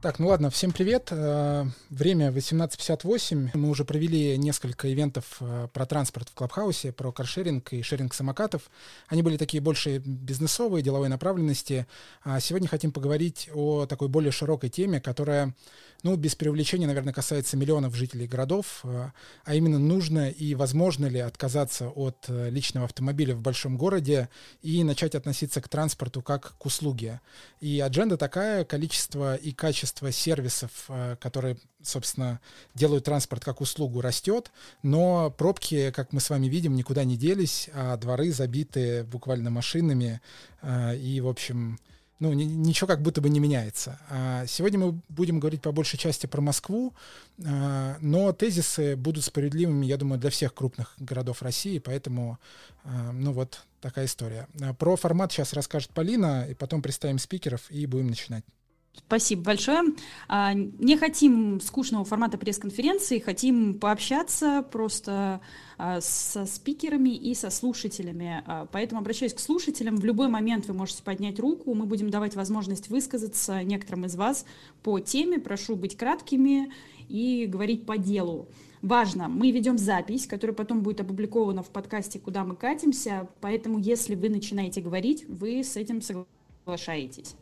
Так, ну ладно, всем привет. Э, время 18.58. Мы уже провели несколько ивентов э, про транспорт в Клабхаусе, про каршеринг и шеринг самокатов. Они были такие больше бизнесовые, деловой направленности. А сегодня хотим поговорить о такой более широкой теме, которая, ну, без преувеличения, наверное, касается миллионов жителей городов, э, а именно нужно и возможно ли отказаться от личного автомобиля в большом городе и начать относиться к транспорту как к услуге. И адженда такая, количество и качество количество сервисов, э, которые, собственно, делают транспорт как услугу, растет, но пробки, как мы с вами видим, никуда не делись, а дворы забиты буквально машинами, э, и, в общем, ну, ничего как будто бы не меняется. А сегодня мы будем говорить по большей части про Москву, э, но тезисы будут справедливыми, я думаю, для всех крупных городов России, поэтому, ну вот такая история. Про формат сейчас расскажет Полина, и потом представим спикеров и будем начинать. Спасибо большое. А, не хотим скучного формата пресс-конференции, хотим пообщаться просто а, со спикерами и со слушателями. А, поэтому обращаюсь к слушателям. В любой момент вы можете поднять руку. Мы будем давать возможность высказаться некоторым из вас по теме. Прошу быть краткими и говорить по делу. Важно, мы ведем запись, которая потом будет опубликована в подкасте «Куда мы катимся», поэтому если вы начинаете говорить, вы с этим соглашаетесь.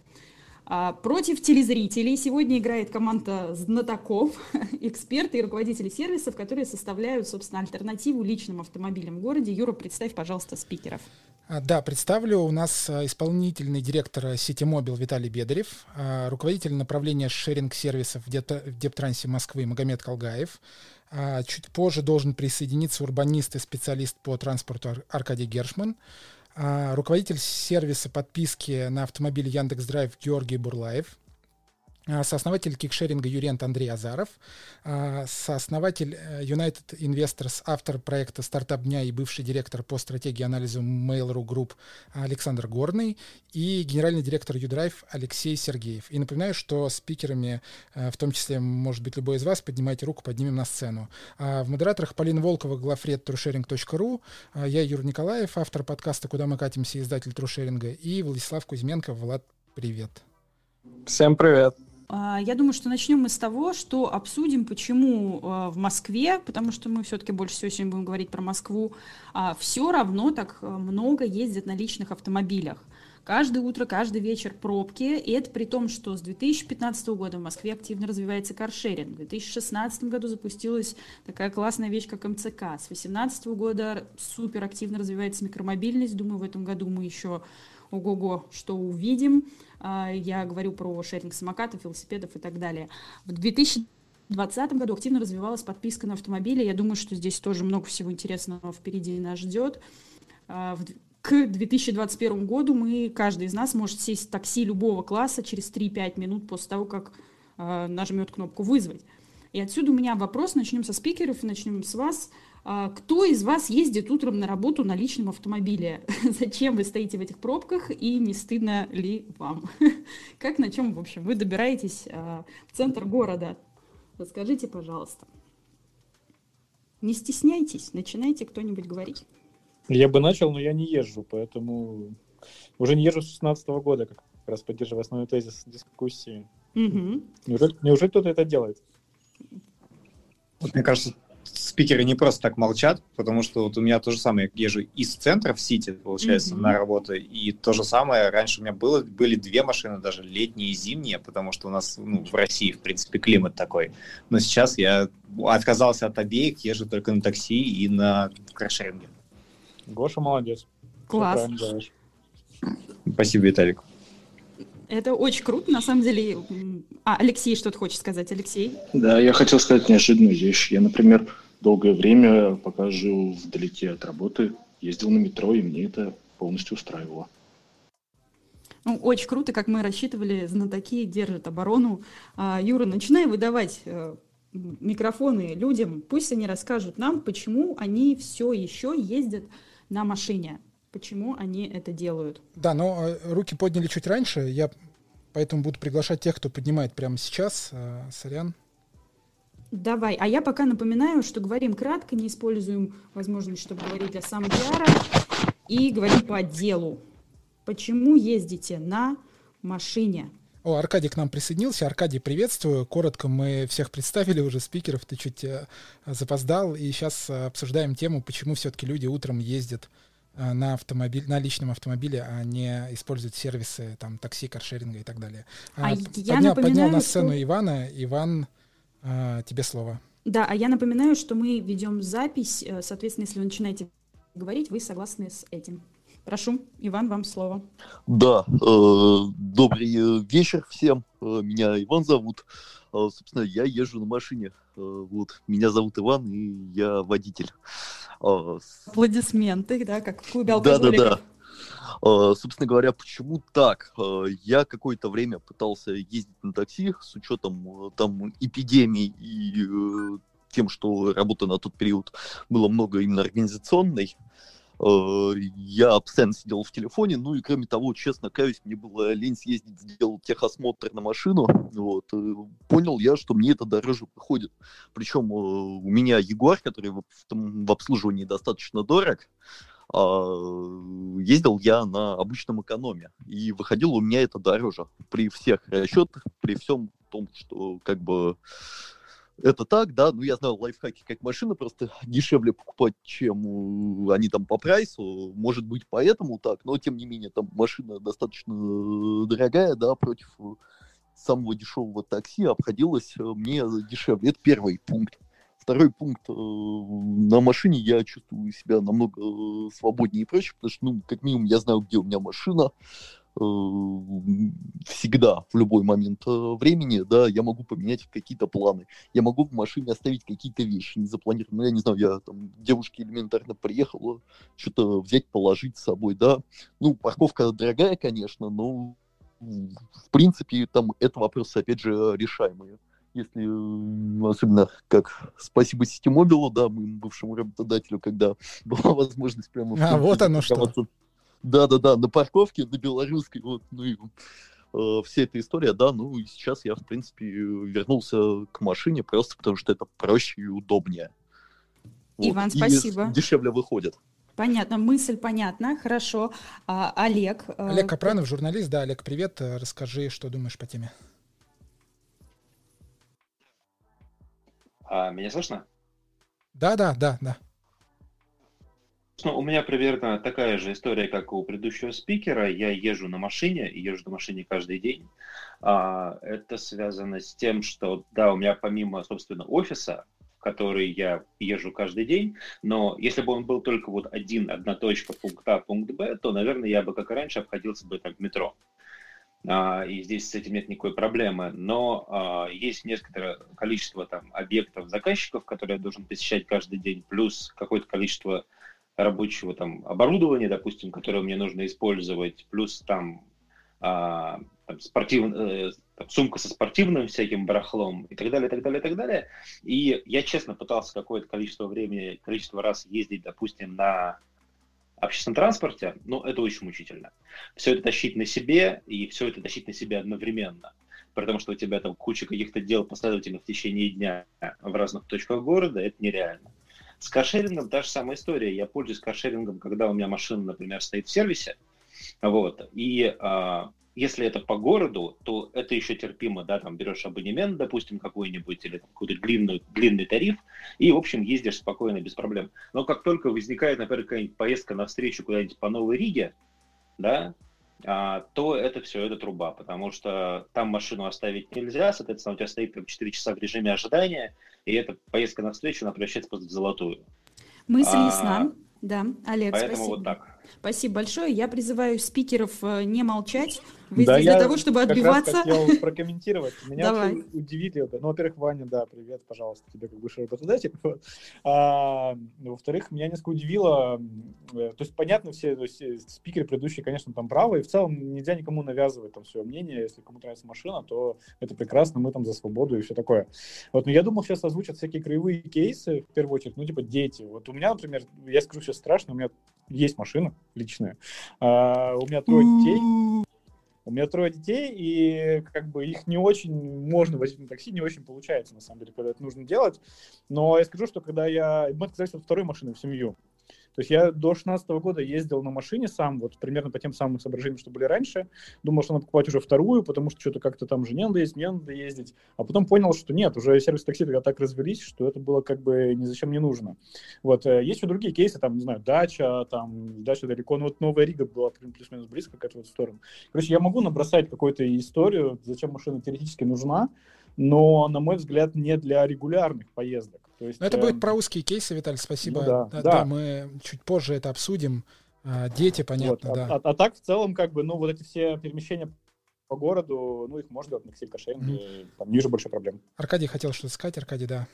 А против телезрителей сегодня играет команда знатоков, эксперты и руководители сервисов, которые составляют, собственно, альтернативу личным автомобилям в городе. Юра, представь, пожалуйста, спикеров. А, да, представлю. У нас а, исполнительный директор сети Мобил Виталий Бедарев, руководитель направления шеринг-сервисов в Дептрансе Москвы Магомед Колгаев. Чуть позже должен присоединиться урбанист и специалист по транспорту Аркадий Гершман. А, руководитель сервиса подписки на автомобиль Яндекс.Драйв Георгий Бурлаев, сооснователь кикшеринга Юрент Андрей Азаров, а, сооснователь э, United Investors, автор проекта «Стартап дня» и бывший директор по стратегии анализа Mail.ru Group Александр Горный и генеральный директор Юдрайв Алексей Сергеев. И напоминаю, что спикерами, э, в том числе, может быть, любой из вас, поднимайте руку, поднимем на сцену. В модераторах Полина Волкова, главред трушеринг.ру, я Юр Николаев, автор подкаста «Куда мы катимся», издатель трушеринга, и Владислав Кузьменко. Влад, привет. Всем привет. А, я думаю, что начнем мы с того, что обсудим, почему а, в Москве, потому что мы все-таки больше всего сегодня будем говорить про Москву, а, все равно так много ездят на личных автомобилях. Каждое утро, каждый вечер пробки, и это при том, что с 2015 года в Москве активно развивается каршеринг. В 2016 году запустилась такая классная вещь, как МЦК. С 2018 года супер активно развивается микромобильность. Думаю, в этом году мы еще ого-го, что увидим. А, я говорю про шеринг самокатов, велосипедов и так далее. В 2020 году активно развивалась подписка на автомобили. Я думаю, что здесь тоже много всего интересного впереди нас ждет. А, к 2021 году мы, каждый из нас может сесть в такси любого класса через 3-5 минут после того, как а, нажмет кнопку «Вызвать». И отсюда у меня вопрос, начнем со спикеров, начнем с вас. А, кто из вас ездит утром на работу на личном автомобиле? Зачем вы стоите в этих пробках и не стыдно ли вам? Как на чем, в общем, вы добираетесь а, в центр города? Расскажите, пожалуйста. Не стесняйтесь, начинайте кто-нибудь говорить. Я бы начал, но я не езжу, поэтому уже не езжу с 16 года, как раз поддерживая основной тезис дискуссии. Угу. Неужели, неужели кто-то это делает? Вот, мне кажется, спикеры не просто так молчат, потому что вот у меня то же самое, я езжу из центра в Сити, получается, mm-hmm. на работу, и то же самое, раньше у меня было, были две машины, даже летние и зимние, потому что у нас ну, в России, в принципе, климат такой. Но сейчас я отказался от обеих, езжу только на такси и на каршеринге. Гоша молодец. Класс. Спасибо, Виталик. Это очень круто, на самом деле. А, Алексей что-то хочет сказать. Алексей? Да, я хотел сказать неожиданную вещь. Я, например, долгое время, пока жил вдалеке от работы, ездил на метро, и мне это полностью устраивало. Ну, очень круто, как мы рассчитывали, знатоки держат оборону. А, Юра, начинай выдавать э, микрофоны людям, пусть они расскажут нам, почему они все еще ездят на машине почему они это делают. Да, но э, руки подняли чуть раньше, я поэтому буду приглашать тех, кто поднимает прямо сейчас. Э, сорян. Давай. А я пока напоминаю, что говорим кратко, не используем возможность, чтобы говорить для сам пиара, и говорим по делу. Почему ездите на машине? О, Аркадий к нам присоединился. Аркадий, приветствую. Коротко мы всех представили уже спикеров. Ты чуть э, запоздал. И сейчас обсуждаем тему, почему все-таки люди утром ездят э, на, автомобиль, на личном автомобиле, а не используют сервисы там, такси, каршеринга и так далее. А, а я поднял, поднял на сцену что... Ивана. Иван, э, тебе слово. Да, а я напоминаю, что мы ведем запись. Соответственно, если вы начинаете говорить, вы согласны с этим. Прошу, Иван, вам слово. Да, э, добрый э, вечер всем. Э, меня Иван зовут. Э, собственно, я езжу на машине. Э, вот, меня зовут Иван, и я водитель. Э, Аплодисменты, да, как в клубе Да, да, да. Uh, собственно говоря, почему так? Uh, я какое-то время пытался ездить на такси с учетом uh, там эпидемии и тем, что работа на тот период было много именно организационной. Э, я постоянно сидел в телефоне, ну и кроме того, честно каюсь, мне было лень съездить, сделал техосмотр на машину, вот, понял я, что мне это дороже выходит. Причем э, у меня Ягуар, который в, в обслуживании достаточно дорог, а, ездил я на обычном экономе, и выходило у меня это дороже при всех расчетах, при всем том, что как бы это так, да, ну я знаю лайфхаки, как машины просто дешевле покупать, чем они там по прайсу, может быть поэтому так, но тем не менее там машина достаточно дорогая, да, против самого дешевого такси обходилась э, мне дешевле. Это первый пункт. Второй пункт. Э, на машине я чувствую себя намного свободнее и проще, потому что, ну, как минимум, я знаю, где у меня машина, Э, всегда, в любой момент э, времени, да, я могу поменять какие-то планы. Я могу в машине оставить какие-то вещи не запланированные. Ну, я не знаю, я там девушке элементарно приехала, что-то взять, положить с собой, да. Ну, парковка дорогая, конечно, но в принципе там это вопросы, опять же, решаемые. Если, особенно как спасибо Ситимобилу, да, моему бывшему работодателю, когда была возможность прямо... А, вот оно что. Да-да-да, на парковке, на белорусской, вот, ну и э, вся эта история, да, ну и сейчас я, в принципе, вернулся к машине просто потому, что это проще и удобнее. Вот. Иван, спасибо. И дешевле выходит. Понятно, мысль понятна, хорошо. А, Олег. Э, Олег Капранов, журналист, да, Олег, привет, расскажи, что думаешь по теме. А, меня слышно? Да, да, да, да. Ну, у меня примерно такая же история, как у предыдущего спикера. Я езжу на машине, и езжу на машине каждый день. А, это связано с тем, что, да, у меня помимо, собственно, офиса, в который я езжу каждый день, но если бы он был только вот один, одна точка, пункт А, пункт Б, то, наверное, я бы, как и раньше, обходился бы так метро. Uh, и здесь с этим нет никакой проблемы, но uh, есть несколько количество там объектов заказчиков, которые я должен посещать каждый день, плюс какое-то количество рабочего там оборудования, допустим, которое мне нужно использовать, плюс там, а, там спортив, э, сумка со спортивным всяким барахлом и так далее, и так далее, и так далее. И я честно пытался какое-то количество времени, количество раз ездить, допустим, на общественном транспорте, но это очень мучительно. Все это тащить на себе и все это тащить на себе одновременно. Потому что у тебя там куча каких-то дел последовательно в течение дня в разных точках города, это нереально. С каршерингом та же самая история. Я пользуюсь каршерингом, когда у меня машина, например, стоит в сервисе. Вот. И а, если это по городу, то это еще терпимо, да, там берешь абонемент, допустим, какой-нибудь, или какой-то длинный, длинный тариф, и, в общем, ездишь спокойно, без проблем. Но как только возникает, например, какая-нибудь поездка на встречу куда-нибудь по Новой Риге, да, а, то это все, это труба, потому что там машину оставить нельзя, соответственно, у тебя стоит там 4 часа в режиме ожидания, и эта поездка на встречу, она превращается просто в золотую. Мысль а, ясна. Да, Олег, Поэтому спасибо. вот так. Спасибо большое. Я призываю спикеров э, не молчать. Вы да, здесь для того, чтобы отбиваться. Я хотел прокомментировать. Меня Давай. удивили. Ну, во-первых, Ваня, да, привет, пожалуйста, тебе как бывший работодатель. Вот. А, во-вторых, меня несколько удивило, э, то есть, понятно, все то есть, э, спикеры предыдущие, конечно, там правы, и в целом нельзя никому навязывать там свое мнение. Если кому-то нравится машина, то это прекрасно, мы там за свободу и все такое. Вот, но я думал, сейчас озвучат всякие краевые кейсы, в первую очередь, ну, типа дети. Вот у меня, например, я скажу сейчас страшно, у меня есть машина личная, а, у меня трое детей, у меня трое детей, и как бы их не очень можно возить на такси, не очень получается, на самом деле, когда это нужно делать. Но я скажу, что когда я... Мы отказались от второй машины в семью. То есть я до 16 года ездил на машине сам, вот примерно по тем самым соображениям, что были раньше. Думал, что надо покупать уже вторую, потому что что-то как-то там жене надо ездить, мне надо ездить. А потом понял, что нет, уже сервис такси тогда так развелись, что это было как бы ни зачем не нужно. Вот. Э, есть еще другие кейсы, там, не знаю, дача, там, дача далеко, ну вот Новая Рига была плюс-минус близко к вот сторону. Короче, я могу набросать какую-то историю, зачем машина теоретически нужна, но, на мой взгляд, не для регулярных поездок. То есть, это э... будет про узкие кейсы, Виталий, спасибо. Ну, да, да, да. да, мы чуть позже это обсудим. А, дети, понятно, вот. А, да. А, а, а так, в целом, как бы, ну, вот эти все перемещения по городу, ну, их можно на Excel кошельке, mm-hmm. там ниже больше проблем. Аркадий хотел что-то сказать, Аркадий, да.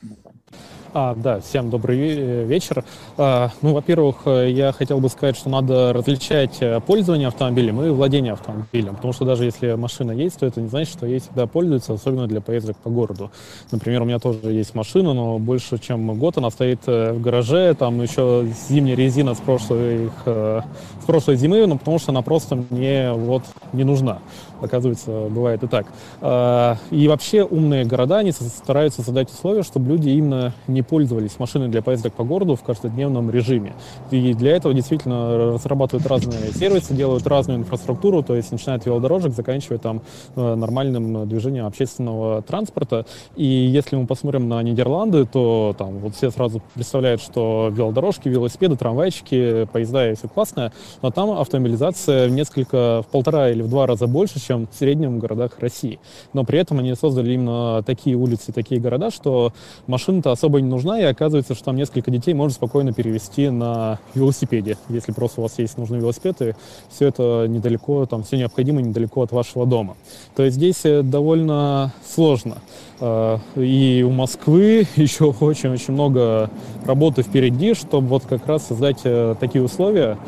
А, да, всем добрый вечер. А, ну, во-первых, я хотел бы сказать, что надо различать э, пользование автомобилем и владение автомобилем, потому что даже если машина есть, то это не значит, что ей всегда пользуются, особенно для поездок по городу. Например, у меня тоже есть машина, но больше чем год она стоит э, в гараже, там еще зимняя резина с прошлой, э, с прошлой зимы, но потому что она просто мне вот не нужна оказывается, бывает и так. А, и вообще умные города, они стараются создать условия, чтобы люди именно не пользовались машиной для поездок по городу в каждодневном режиме. И для этого действительно разрабатывают разные сервисы, делают разную инфраструктуру, то есть начиная от велодорожек, заканчивая там э, нормальным движением общественного транспорта. И если мы посмотрим на Нидерланды, то там вот все сразу представляют, что велодорожки, велосипеды, трамвайчики, поезда и все классное, но там автомобилизация в несколько, в полтора или в два раза больше, чем чем в среднем в городах России. Но при этом они создали именно такие улицы, такие города, что машина-то особо не нужна, и оказывается, что там несколько детей можно спокойно перевести на велосипеде, если просто у вас есть нужный велосипед, и все это недалеко, там все необходимо недалеко от вашего дома. То есть здесь э, довольно сложно. А, и у Москвы еще очень-очень много работы впереди, чтобы вот как раз создать э, такие условия,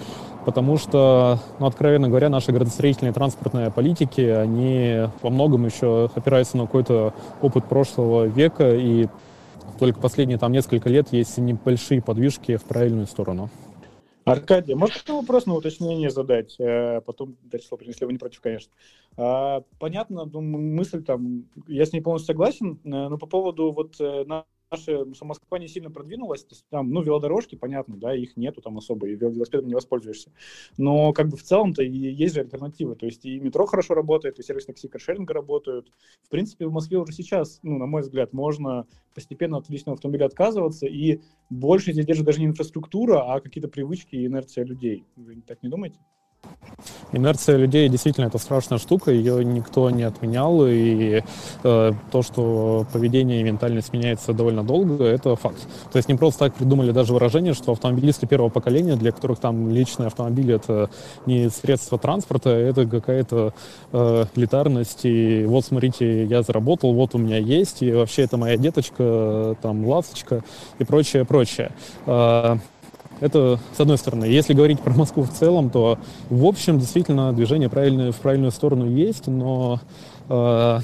потому что, ну, откровенно говоря, наши градостроительные транспортные политики, они во многом еще опираются на какой-то опыт прошлого века, и только последние там несколько лет есть небольшие подвижки в правильную сторону. Аркадий, можно вопрос на уточнение задать? Э, потом дать слово, если вы не против, конечно. А, понятно, ну, мысль там, я с ней полностью согласен, э, но по поводу вот э, наша Москва не сильно продвинулась, то есть там, ну, велодорожки, понятно, да, их нету там особо, и велосипедом не воспользуешься. Но как бы в целом-то есть же альтернативы, то есть и метро хорошо работает, и сервис такси каршеринга работают. В принципе, в Москве уже сейчас, ну, на мой взгляд, можно постепенно от личного автомобиля отказываться, и больше здесь держит даже не инфраструктура, а какие-то привычки и инерция людей. Вы так не думаете? Инерция людей действительно это страшная штука, ее никто не отменял, и э, то, что поведение и ментальность меняется довольно долго, это факт. То есть не просто так придумали даже выражение, что автомобилисты первого поколения, для которых там личный автомобиль это не средство транспорта, это какая-то э, элитарность, и вот смотрите, я заработал, вот у меня есть, и вообще это моя деточка, там, ласточка и прочее, прочее. Э, это с одной стороны. Если говорить про Москву в целом, то в общем действительно движение правильное, в правильную сторону есть, но э,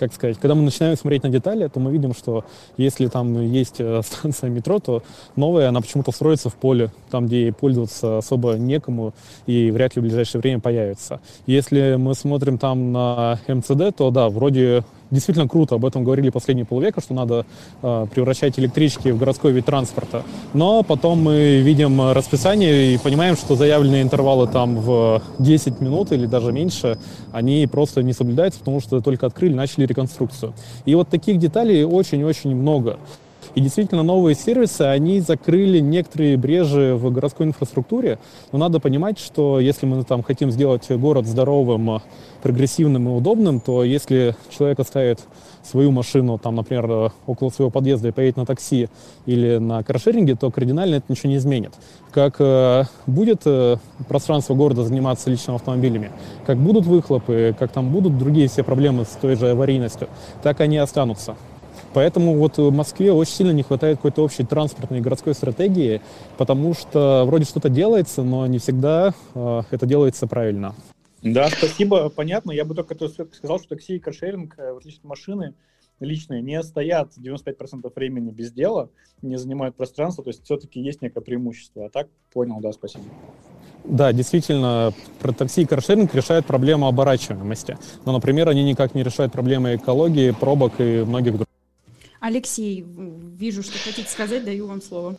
как сказать, когда мы начинаем смотреть на детали, то мы видим, что если там есть э, станция метро, то новая, она почему-то строится в поле, там, где пользоваться особо некому и вряд ли в ближайшее время появится. Если мы смотрим там на МЦД, то да, вроде действительно круто, об этом говорили последние полвека, что надо э, превращать электрички в городской вид транспорта. Но потом мы видим расписание и понимаем, что заявленные интервалы там в 10 минут или даже меньше, они просто не соблюдаются, потому что только открыли, начали реконструкцию. И вот таких деталей очень-очень много. И действительно, новые сервисы, они закрыли некоторые брежи в городской инфраструктуре. Но надо понимать, что если мы там хотим сделать город здоровым, прогрессивным и удобным, то если человек оставит свою машину, там, например, около своего подъезда и поедет на такси или на каршеринге, то кардинально это ничего не изменит. Как э, будет э, пространство города заниматься личными автомобилями, как будут выхлопы, как там будут другие все проблемы с той же аварийностью, так они останутся. Поэтому вот в Москве очень сильно не хватает какой-то общей транспортной городской стратегии, потому что вроде что-то делается, но не всегда э, это делается правильно. Да, спасибо, понятно. Я бы только сказал, что такси и каршеринг, э, в отличие от машины, личные не стоят 95% времени без дела, не занимают пространство, то есть все-таки есть некое преимущество. А так, понял, да, спасибо. Да, действительно, про такси и каршеринг решают проблему оборачиваемости. Но, например, они никак не решают проблемы экологии, пробок и многих других. Алексей, вижу, что хотите сказать, даю вам слово.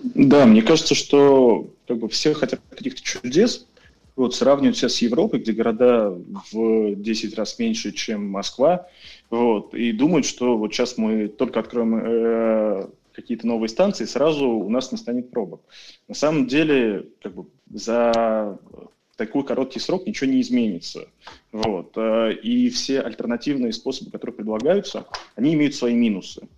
Да, мне кажется, что как бы все хотят каких-то чудес, вот сравнивать себя с Европой, где города в 10 раз меньше, чем Москва, вот, и думают, что вот сейчас мы только откроем э, какие-то новые станции, сразу у нас не станет пробок. На самом деле, как бы за такой короткий срок ничего не изменится. Вот. Э, и все альтернативные способы, которые предлагаются, они имеют свои минусы.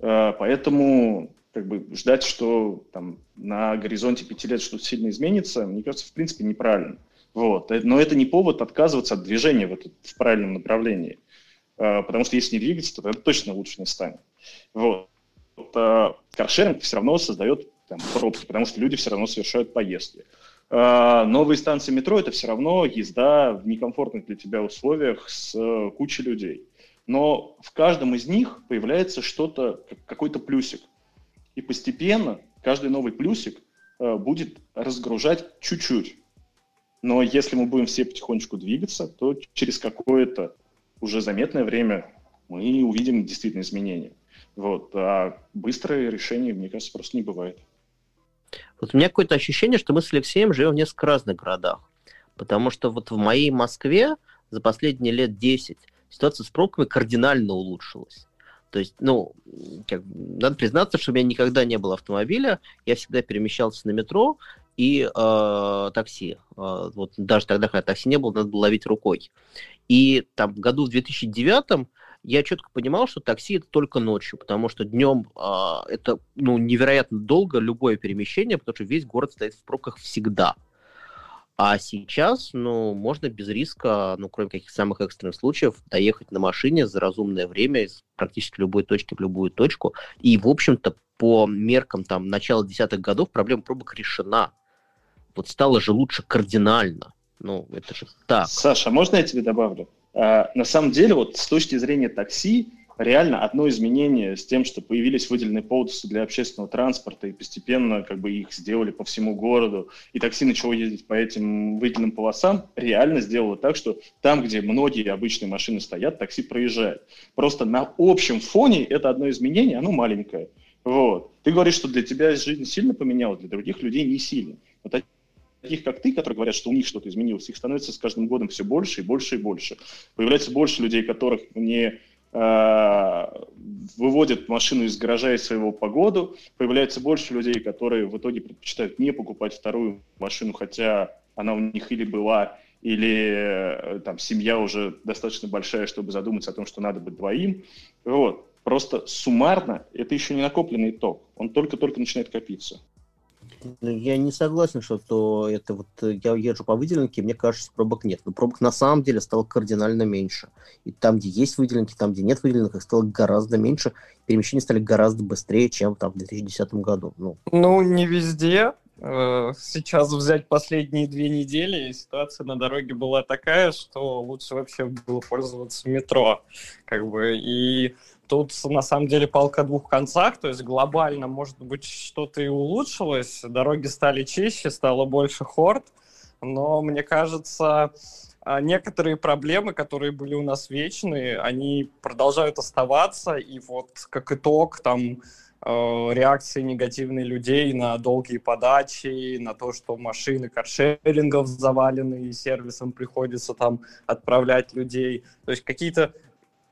Э, поэтому как бы ждать, что там на горизонте пяти лет что-то сильно изменится, мне кажется, в принципе, неправильно. Вот. Э, но это не повод отказываться от движения в, этот, в правильном направлении. Потому что если не двигаться, то это точно лучше не станет. Вот. Каршеринг все равно создает там, пробки, потому что люди все равно совершают поездки. Новые станции метро – это все равно езда в некомфортных для тебя условиях с кучей людей. Но в каждом из них появляется что-то, какой-то плюсик. И постепенно каждый новый плюсик э, будет разгружать чуть-чуть. Но если мы будем все потихонечку двигаться, то через какое-то уже заметное время мы увидим действительно изменения. Вот. А быстрое решение, мне кажется, просто не бывает. Вот у меня какое-то ощущение, что мы с Алексеем живем в несколько разных городах. Потому что вот в моей Москве за последние лет 10 ситуация с пробками кардинально улучшилась. То есть, ну, как, надо признаться, что у меня никогда не было автомобиля, я всегда перемещался на метро и э, такси. Э, вот даже тогда, когда такси не было, надо было ловить рукой. И там в году в 2009 я четко понимал, что такси это только ночью, потому что днем э, это ну, невероятно долго любое перемещение, потому что весь город стоит в пробках всегда. А сейчас, ну, можно без риска, ну, кроме каких-то самых экстренных случаев, доехать на машине за разумное время из практически любой точки в любую точку. И, в общем-то, по меркам там начала десятых годов проблема пробок решена. Вот стало же лучше кардинально. Ну, это же так. Саша, можно я тебе добавлю? А, на самом деле, вот с точки зрения такси, реально одно изменение с тем, что появились выделенные полосы для общественного транспорта, и постепенно как бы их сделали по всему городу, и такси начало ездить по этим выделенным полосам, реально сделало так, что там, где многие обычные машины стоят, такси проезжает. Просто на общем фоне это одно изменение, оно маленькое. Вот. Ты говоришь, что для тебя жизнь сильно поменялась, для других людей не сильно. Вот таких, как ты, которые говорят, что у них что-то изменилось, их становится с каждым годом все больше и больше и больше. Появляется больше людей, которых не Э, выводят машину из гаража из своего погоду, появляется больше людей, которые в итоге предпочитают не покупать вторую машину, хотя она у них или была, или э, там семья уже достаточно большая, чтобы задуматься о том, что надо быть двоим. Вот. Просто суммарно это еще не накопленный итог. Он только-только начинает копиться. Ну, я не согласен, что то это вот э, я езжу по выделенке, мне кажется, пробок нет. Но пробок на самом деле стало кардинально меньше. И там, где есть выделенки, там, где нет выделенок, их стало гораздо меньше. Перемещения стали гораздо быстрее, чем там в 2010 году. Ну, ну не везде. Э, сейчас взять последние две недели, ситуация на дороге была такая, что лучше вообще было пользоваться метро. Как бы, и тут на самом деле палка двух концах, то есть глобально, может быть, что-то и улучшилось, дороги стали чище, стало больше хорд, но мне кажется, а, некоторые проблемы, которые были у нас вечные, они продолжают оставаться, и вот как итог там э, реакции негативные людей на долгие подачи, на то, что машины каршерингов завалены, и сервисом приходится там отправлять людей. То есть какие-то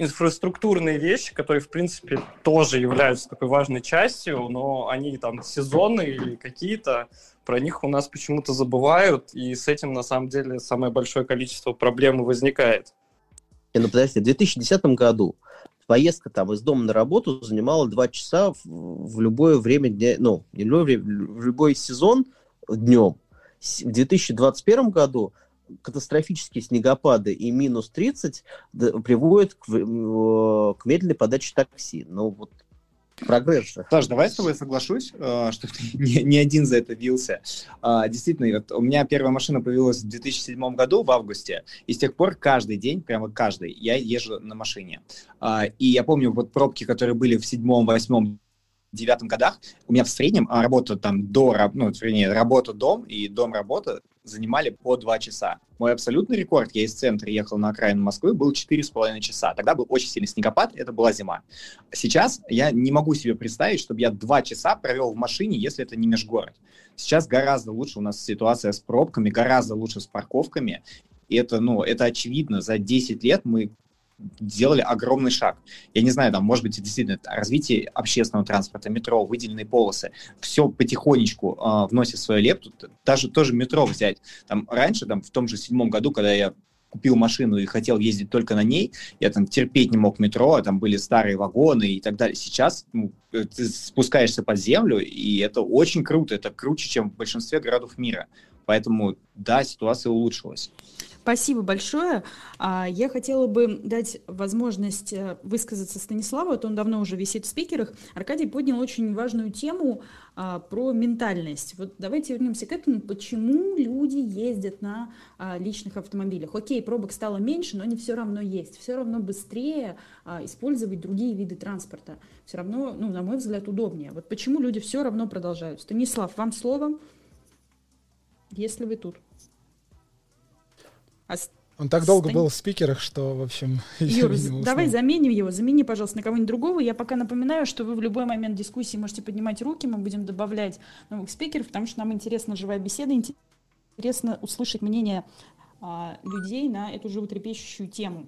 инфраструктурные вещи, которые, в принципе, тоже являются такой важной частью, но они там сезонные или какие-то, про них у нас почему-то забывают, и с этим, на самом деле, самое большое количество проблем возникает. Ну, подожди, в 2010 году поездка там из дома на работу занимала два часа в, в любое время дня, ну, не в время, в любой сезон днем. В 2021 году катастрофические снегопады и минус 30 приводят к, к медленной подаче такси. Ну, вот прогресс же. Саш, давай с тобой соглашусь, э, что ты не, не один за это бился. А, действительно, вот у меня первая машина появилась в 2007 году, в августе, и с тех пор каждый день, прямо каждый, я езжу на машине. А, и я помню вот пробки, которые были в седьмом, восьмом, девятом годах у меня в среднем работа там до, ну, вернее, работа-дом и дом-работа занимали по два часа. Мой абсолютный рекорд, я из центра ехал на окраину Москвы, был четыре с половиной часа. Тогда был очень сильный снегопад, это была зима. Сейчас я не могу себе представить, чтобы я два часа провел в машине, если это не межгород. Сейчас гораздо лучше у нас ситуация с пробками, гораздо лучше с парковками. И это, ну, это очевидно. За 10 лет мы сделали огромный шаг. Я не знаю, там, может быть, действительно развитие общественного транспорта, метро, выделенные полосы, все потихонечку э, вносит свою лепту. Даже тоже метро взять. Там раньше, там, в том же седьмом году, когда я купил машину и хотел ездить только на ней, я там терпеть не мог метро, а там были старые вагоны и так далее. Сейчас ну, ты спускаешься под землю, и это очень круто, это круче, чем в большинстве городов мира. Поэтому, да, ситуация улучшилась. Спасибо большое. А, я хотела бы дать возможность э, высказаться Станиславу, вот он давно уже висит в спикерах. Аркадий поднял очень важную тему а, про ментальность. Вот давайте вернемся к этому. Почему люди ездят на а, личных автомобилях? Окей, пробок стало меньше, но они все равно есть. Все равно быстрее использовать другие виды транспорта. Все равно, ну, на мой взгляд, удобнее. Вот почему люди все равно продолжают. Станислав, вам слово, если вы тут. А Он так долго Стань... был в спикерах, что, в общем... Юр, давай заменим его, замени, пожалуйста, на кого-нибудь другого. Я пока напоминаю, что вы в любой момент дискуссии можете поднимать руки, мы будем добавлять новых спикеров, потому что нам интересна живая беседа, интересно услышать мнение а, людей на эту животрепещущую тему.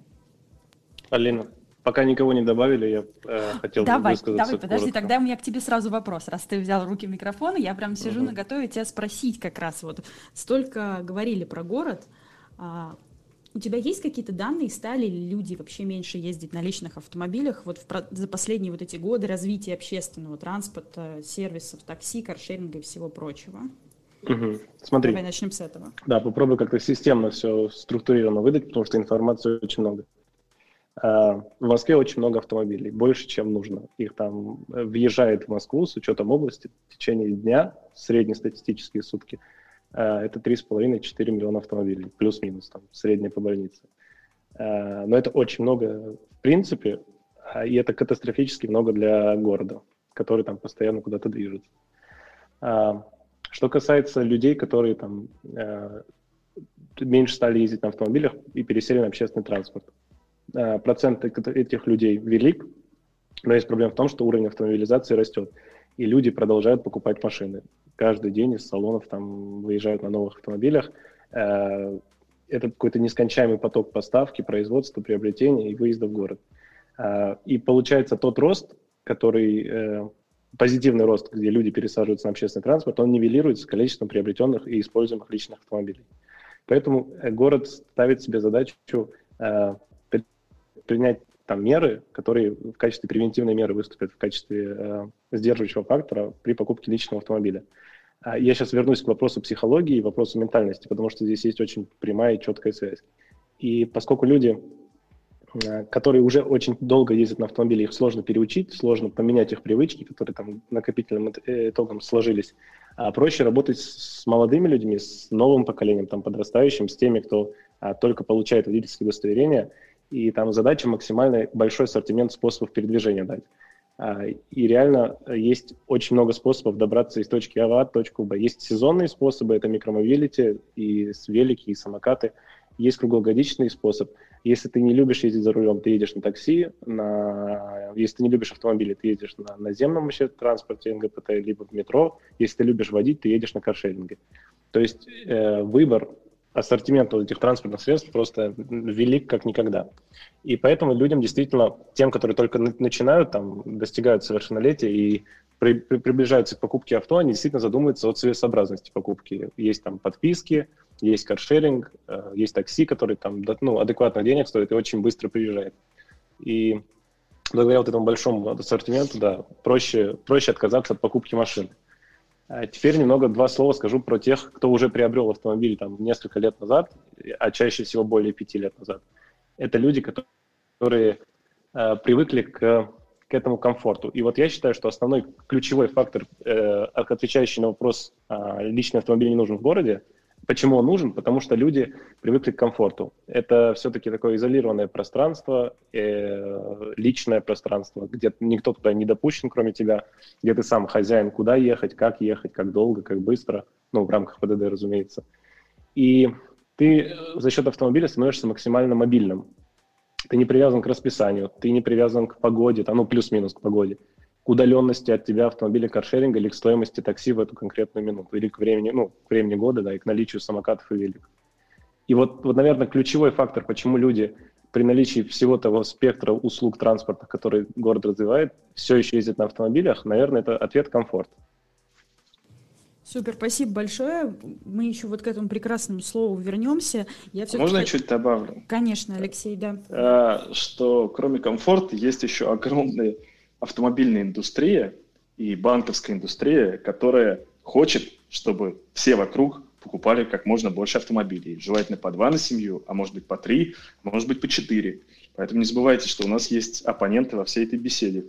Алина, Пока никого не добавили, я э, хотел давай, бы высказаться Давай, подожди, коротко. тогда у меня к тебе сразу вопрос. Раз ты взял в руки микрофон, я прям сижу угу. на готове тебя спросить как раз. Вот столько говорили про город, а, у тебя есть какие-то данные, стали ли люди вообще меньше ездить на личных автомобилях вот в, за последние вот эти годы развития общественного транспорта, сервисов, такси, каршеринга и всего прочего? Угу. Смотри. Давай начнем с этого. Да, попробуй как-то системно все структурированно выдать, потому что информации очень много. А, в Москве очень много автомобилей, больше, чем нужно. Их там э, въезжает в Москву с учетом области в течение дня, среднестатистические сутки, это 3,5-4 миллиона автомобилей, плюс-минус, там, средняя по больнице. А, но это очень много в принципе, и это катастрофически много для города, который там постоянно куда-то движется. Что касается людей, которые там меньше стали ездить на автомобилях и пересели на общественный транспорт. Э, процент этих людей велик, но есть проблема в том, что уровень автомобилизации растет, и люди продолжают покупать машины. Каждый день из салонов там выезжают на новых автомобилях. Э, это какой-то нескончаемый поток поставки, производства, приобретения и выезда в город. Э, и получается тот рост, который позитивный рост, где люди пересаживаются на общественный транспорт, он нивелируется количеством приобретенных и используемых личных автомобилей. Поэтому город ставит себе задачу принять там меры, которые в качестве превентивной меры выступят в качестве э, сдерживающего фактора при покупке личного автомобиля. А я сейчас вернусь к вопросу психологии и вопросу ментальности, потому что здесь есть очень прямая и четкая связь. И поскольку люди, э, которые уже очень долго ездят на автомобиле, их сложно переучить, сложно поменять их привычки, которые там накопительным э, итогом сложились, а проще работать с молодыми людьми, с новым поколением, там, подрастающим, с теми, кто а, только получает водительское удостоверение – и там задача максимально большой ассортимент способов передвижения дать. А, и реально есть очень много способов добраться из точки А в точку Б. Есть сезонные способы, это микромобилити, и велики, и самокаты. Есть круглогодичный способ. Если ты не любишь ездить за рулем, ты едешь на такси. На... Если ты не любишь автомобили, ты едешь на наземном вообще транспорте НГПТ, либо в метро. Если ты любишь водить, ты едешь на каршеринге. То есть э, выбор ассортимент вот этих транспортных средств просто велик как никогда. И поэтому людям действительно, тем, которые только начинают, там, достигают совершеннолетия и при, при, приближаются к покупке авто, они действительно задумываются о целесообразности покупки. Есть там подписки, есть каршеринг, э, есть такси, который там ну, адекватно денег стоит и очень быстро приезжает. И благодаря вот этому большому ассортименту, да, проще, проще отказаться от покупки машины. А теперь немного два слова скажу про тех, кто уже приобрел автомобиль там несколько лет назад, а чаще всего более пяти лет назад. Это люди, которые э, привыкли к, к этому комфорту. И вот я считаю, что основной ключевой фактор, э, отвечающий на вопрос, э, личный автомобиль не нужен в городе, Почему он нужен? Потому что люди привыкли к комфорту. Это все-таки такое изолированное пространство, э, личное пространство, где никто туда не допущен, кроме тебя, где ты сам хозяин, куда ехать, как ехать, как долго, как быстро, ну, в рамках ПДД, разумеется. И ты за счет автомобиля становишься максимально мобильным. Ты не привязан к расписанию, ты не привязан к погоде, там, ну, плюс-минус к погоде к удаленности от тебя автомобиля каршеринга или к стоимости такси в эту конкретную минуту, или к времени, ну, к времени года, да, и к наличию самокатов и великов. И вот, вот, наверное, ключевой фактор, почему люди при наличии всего того спектра услуг транспорта, который город развивает, все еще ездят на автомобилях, наверное, это ответ комфорт. Супер, спасибо большое. Мы еще вот к этому прекрасному слову вернемся. Я Можно я чуть добавлю? Конечно, Алексей, да. А, что кроме комфорта есть еще огромные автомобильная индустрия и банковская индустрия, которая хочет, чтобы все вокруг покупали как можно больше автомобилей. Желательно по два на семью, а может быть по три, а может быть по четыре. Поэтому не забывайте, что у нас есть оппоненты во всей этой беседе.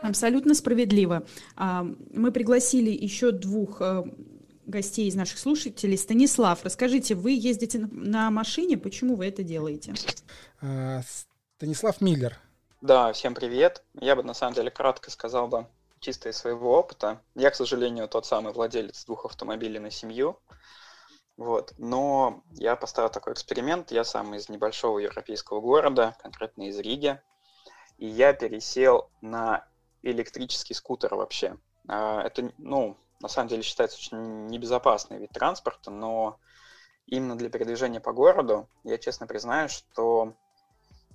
Абсолютно справедливо. А, мы пригласили еще двух э, гостей из наших слушателей. Станислав, расскажите, вы ездите на машине, почему вы это делаете? А, Станислав Миллер, да, всем привет. Я бы на самом деле кратко сказал бы чисто из своего опыта. Я, к сожалению, тот самый владелец двух автомобилей на семью. Вот. Но я поставил такой эксперимент. Я сам из небольшого европейского города, конкретно из Риги. И я пересел на электрический скутер вообще. А, это, ну, на самом деле считается очень небезопасный вид транспорта, но именно для передвижения по городу, я честно признаю, что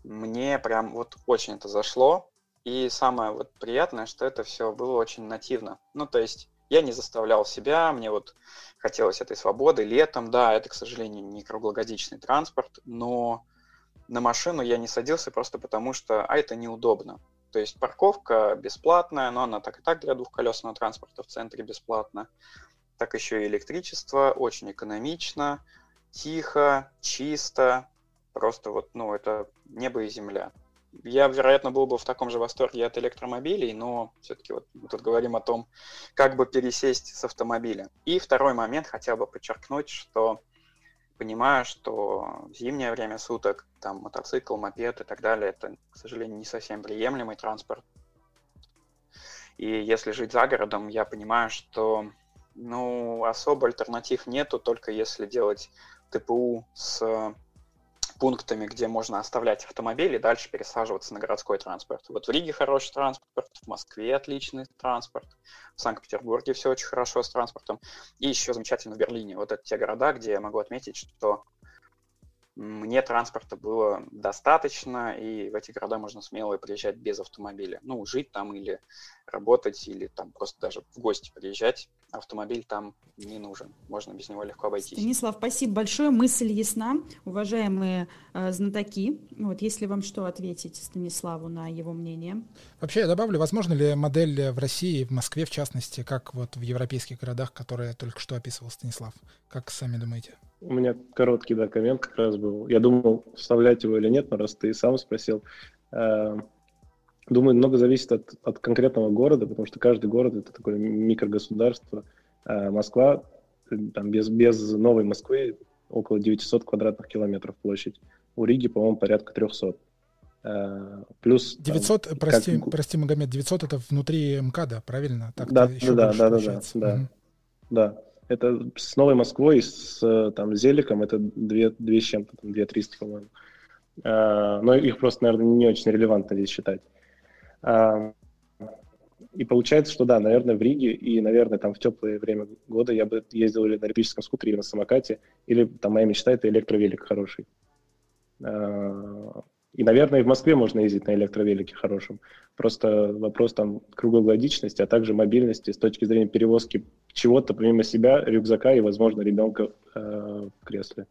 мне прям вот очень это зашло. И самое вот приятное, что это все было очень нативно. Ну, то есть я не заставлял себя, мне вот хотелось этой свободы летом. Да, это, к сожалению, не круглогодичный транспорт, но на машину я не садился просто потому, что а это неудобно. То есть парковка бесплатная, но она так и так для двухколесного транспорта в центре бесплатна. Так еще и электричество очень экономично, тихо, чисто, Просто вот, ну, это небо и земля. Я, вероятно, был бы в таком же восторге от электромобилей, но все-таки вот мы тут говорим о том, как бы пересесть с автомобиля. И второй момент, хотел бы подчеркнуть, что понимаю, что в зимнее время суток там мотоцикл, мопед и так далее, это, к сожалению, не совсем приемлемый транспорт. И если жить за городом, я понимаю, что ну, особо альтернатив нету, только если делать ТПУ с пунктами, где можно оставлять автомобиль и дальше пересаживаться на городской транспорт. Вот в Риге хороший транспорт, в Москве отличный транспорт, в Санкт-Петербурге все очень хорошо с транспортом, и еще замечательно в Берлине. Вот это те города, где я могу отметить, что мне транспорта было достаточно, и в эти города можно смело приезжать без автомобиля. Ну, жить там или работать, или там просто даже в гости приезжать. Автомобиль там не нужен, можно без него легко обойтись. Станислав, спасибо большое, мысль ясна. Уважаемые э, знатоки, вот если вам что ответить Станиславу на его мнение? Вообще я добавлю, возможно ли модель в России, в Москве в частности, как вот в европейских городах, которые только что описывал Станислав? Как сами думаете? У меня короткий, да, коммент как раз был. Я думал, вставлять его или нет, но раз ты сам спросил. Э, думаю, много зависит от, от конкретного города, потому что каждый город — это такое микрогосударство. Э, Москва, там без, без новой Москвы около 900 квадратных километров площадь. У Риги, по-моему, порядка 300. Э, плюс... 900, там, прости, как... прости, Магомед, 900 — это внутри МКАДа, правильно? Так да, да, да, да, да, да, угу. да. Это с Новой Москвой, с там, Зеликом, это две, две с чем-то, там, две триста, по-моему. А, но их просто, наверное, не очень релевантно здесь считать. А, и получается, что да, наверное, в Риге и, наверное, там в теплое время года я бы ездил или на электрическом скутере, или на самокате, или там моя мечта — это электровелик хороший. А, и, наверное, и в Москве можно ездить на электровелике хорошем. Просто вопрос там круглогодичности, а также мобильности с точки зрения перевозки чего-то помимо себя, рюкзака и, возможно, ребенка э, в кресле.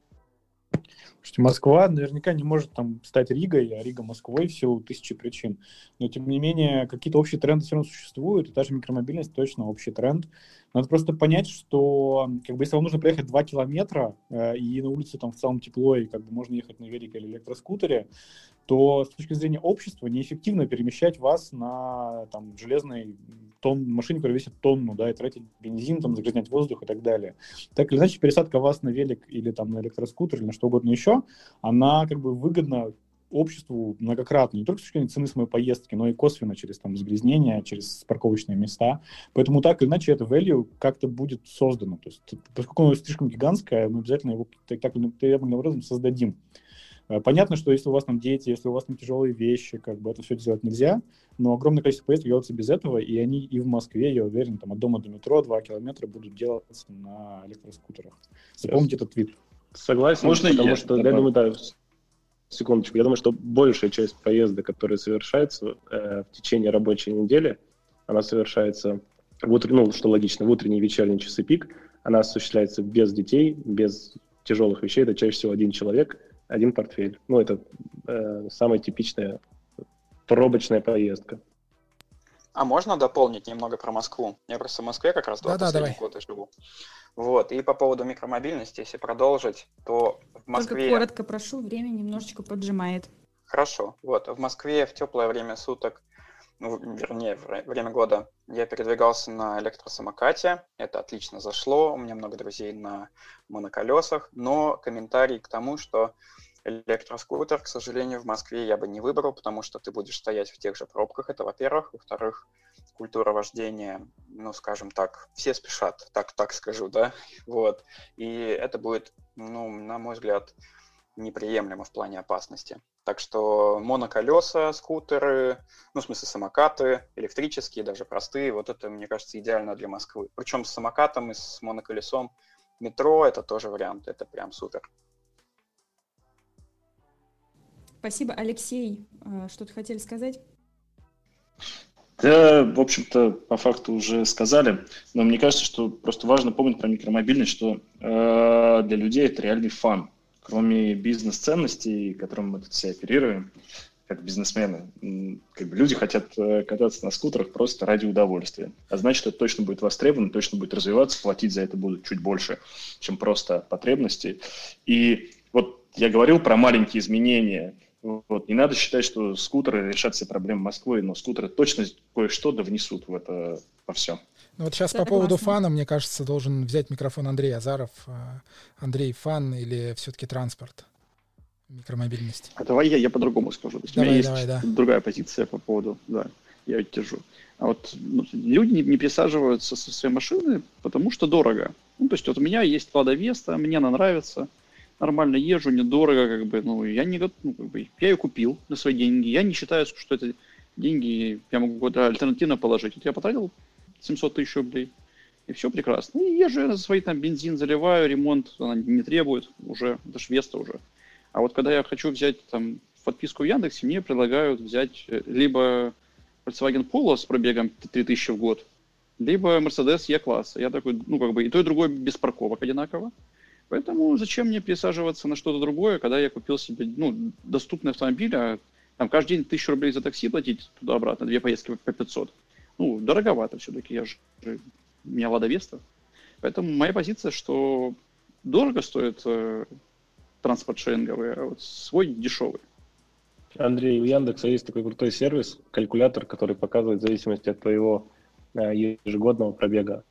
Слушайте, Москва наверняка не может там стать Ригой, а Рига Москвой в силу тысячи причин. Но, тем не менее, какие-то общие тренды все равно существуют, и та же микромобильность точно общий тренд. Надо просто понять, что как бы, если вам нужно проехать 2 километра, э, и на улице там в целом тепло, и как бы можно ехать на велике или электроскутере, то с точки зрения общества неэффективно перемещать вас на там, железной тон, машине, которая весит тонну, да, и тратить бензин, там, загрязнять воздух и так далее. Так или иначе, пересадка вас на велик или там на электроскутер или на что угодно еще, она как бы выгодна обществу многократно, не только с точки зрения цены самой поездки, но и косвенно через там загрязнение, через парковочные места. Поэтому так или иначе это value как-то будет создано. То есть, поскольку оно слишком гигантское, мы обязательно его так, так или иным образом создадим. Э, понятно, что если у вас там дети, если у вас там тяжелые вещи, как бы это все делать нельзя, но огромное количество поездок делается без этого, и они и в Москве, я уверен, там от дома до метро 2 километра будут делаться на электроскутерах. Запомните этот вид. Согласен, Можно потому я, что, я думаю, да, секундочку. Я думаю, что большая часть поездок, которые совершаются э, в течение рабочей недели, она совершается, в утр... ну, что логично, в утренние и вечерние часы пик, она осуществляется без детей, без тяжелых вещей. Это чаще всего один человек, один портфель. Ну, это э, самая типичная пробочная поездка. А можно дополнить немного про Москву? Я просто в Москве как раз два да, последних да, года живу. Вот, и по поводу микромобильности, если продолжить, то в Москве... Только коротко прошу, время немножечко поджимает. Хорошо, вот, в Москве в теплое время суток, ну, вернее, время года, я передвигался на электросамокате, это отлично зашло, у меня много друзей на моноколесах, но комментарий к тому, что электроскутер, к сожалению, в Москве я бы не выбрал, потому что ты будешь стоять в тех же пробках, это во-первых. Во-вторых, культура вождения, ну, скажем так, все спешат, так, так скажу, да, вот. И это будет, ну, на мой взгляд, неприемлемо в плане опасности. Так что моноколеса, скутеры, ну, в смысле самокаты, электрические, даже простые, вот это, мне кажется, идеально для Москвы. Причем с самокатом и с моноколесом метро это тоже вариант, это прям супер. Спасибо. Алексей, э, что-то хотели сказать? Да, в общем-то, по факту уже сказали, но мне кажется, что просто важно помнить про микромобильность, что э, для людей это реальный фан. Кроме бизнес-ценностей, которым мы тут все оперируем, как бизнесмены, как бы люди хотят э, кататься на скутерах просто ради удовольствия. А значит, это точно будет востребовано, точно будет развиваться, платить за это будут чуть больше, чем просто потребности. И вот я говорил про маленькие изменения – вот. Не надо считать, что скутеры решат все проблемы Москвы, но скутеры точно кое-что да внесут в это во все. Ну вот сейчас да, по поводу классно. фана, мне кажется, должен взять микрофон Андрей Азаров. А, Андрей, фан или все-таки транспорт? Микромобильность. А давай я, я по-другому скажу. То есть давай, у меня давай, есть да. другая позиция по поводу, да, я ее держу. А вот ну, люди не, не присаживаются со своей машины, потому что дорого. Ну, то есть вот у меня есть Лада Веста, мне она нравится, нормально езжу, недорого, как бы, ну, я не ну, как бы, я ее купил на свои деньги, я не считаю, что это деньги я могу куда альтернативно положить. Вот я потратил 700 тысяч рублей, и все прекрасно. И езжу я свой там бензин заливаю, ремонт она не требует уже, это ж Веста уже. А вот когда я хочу взять там подписку в Яндексе, мне предлагают взять э, либо Volkswagen Polo с пробегом 3000 в год, либо Mercedes E-класса. Я такой, ну, как бы, и то, и другое без парковок одинаково. Поэтому зачем мне пересаживаться на что-то другое, когда я купил себе ну, доступный автомобиль, а там каждый день тысячу рублей за такси платить туда-обратно, две поездки по 500. Ну, дороговато все-таки, я же, у меня Лада Веста. Поэтому моя позиция, что дорого стоит э, транспорт шеринговый, а вот свой дешевый. Андрей, у Яндекса есть такой крутой сервис, калькулятор, который показывает в зависимости от твоего э, ежегодного пробега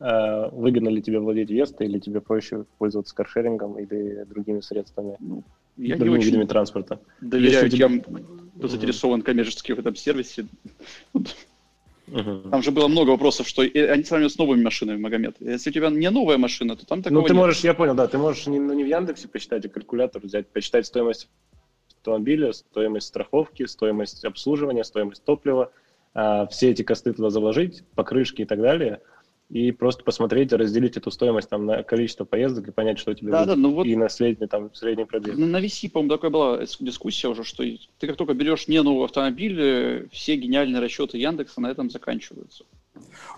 Э, выгодно ли тебе владеть Вестой, или тебе проще пользоваться каршерингом или другими средствами, ну, я другими не видами транспорта. Доверяю Если тем, тебя... кто заинтересован коммерчески в этом сервисе. Там же было много вопросов, что они сравнивают с новыми машинами, Магомед. Если у тебя не новая машина, то там такого Ну, ты нет. можешь, я понял, да, ты можешь не, ну, не в Яндексе посчитать, а калькулятор взять, посчитать стоимость автомобиля, стоимость страховки, стоимость обслуживания, стоимость топлива, а, все эти косты туда заложить, покрышки и так далее – и просто посмотреть, разделить эту стоимость там на количество поездок и понять, что тебе да, будет, да, ну вот и на средний, там, средний пробег. На, на VC, по-моему, такая была дискуссия уже, что ты как только берешь не новый автомобиль, все гениальные расчеты Яндекса на этом заканчиваются.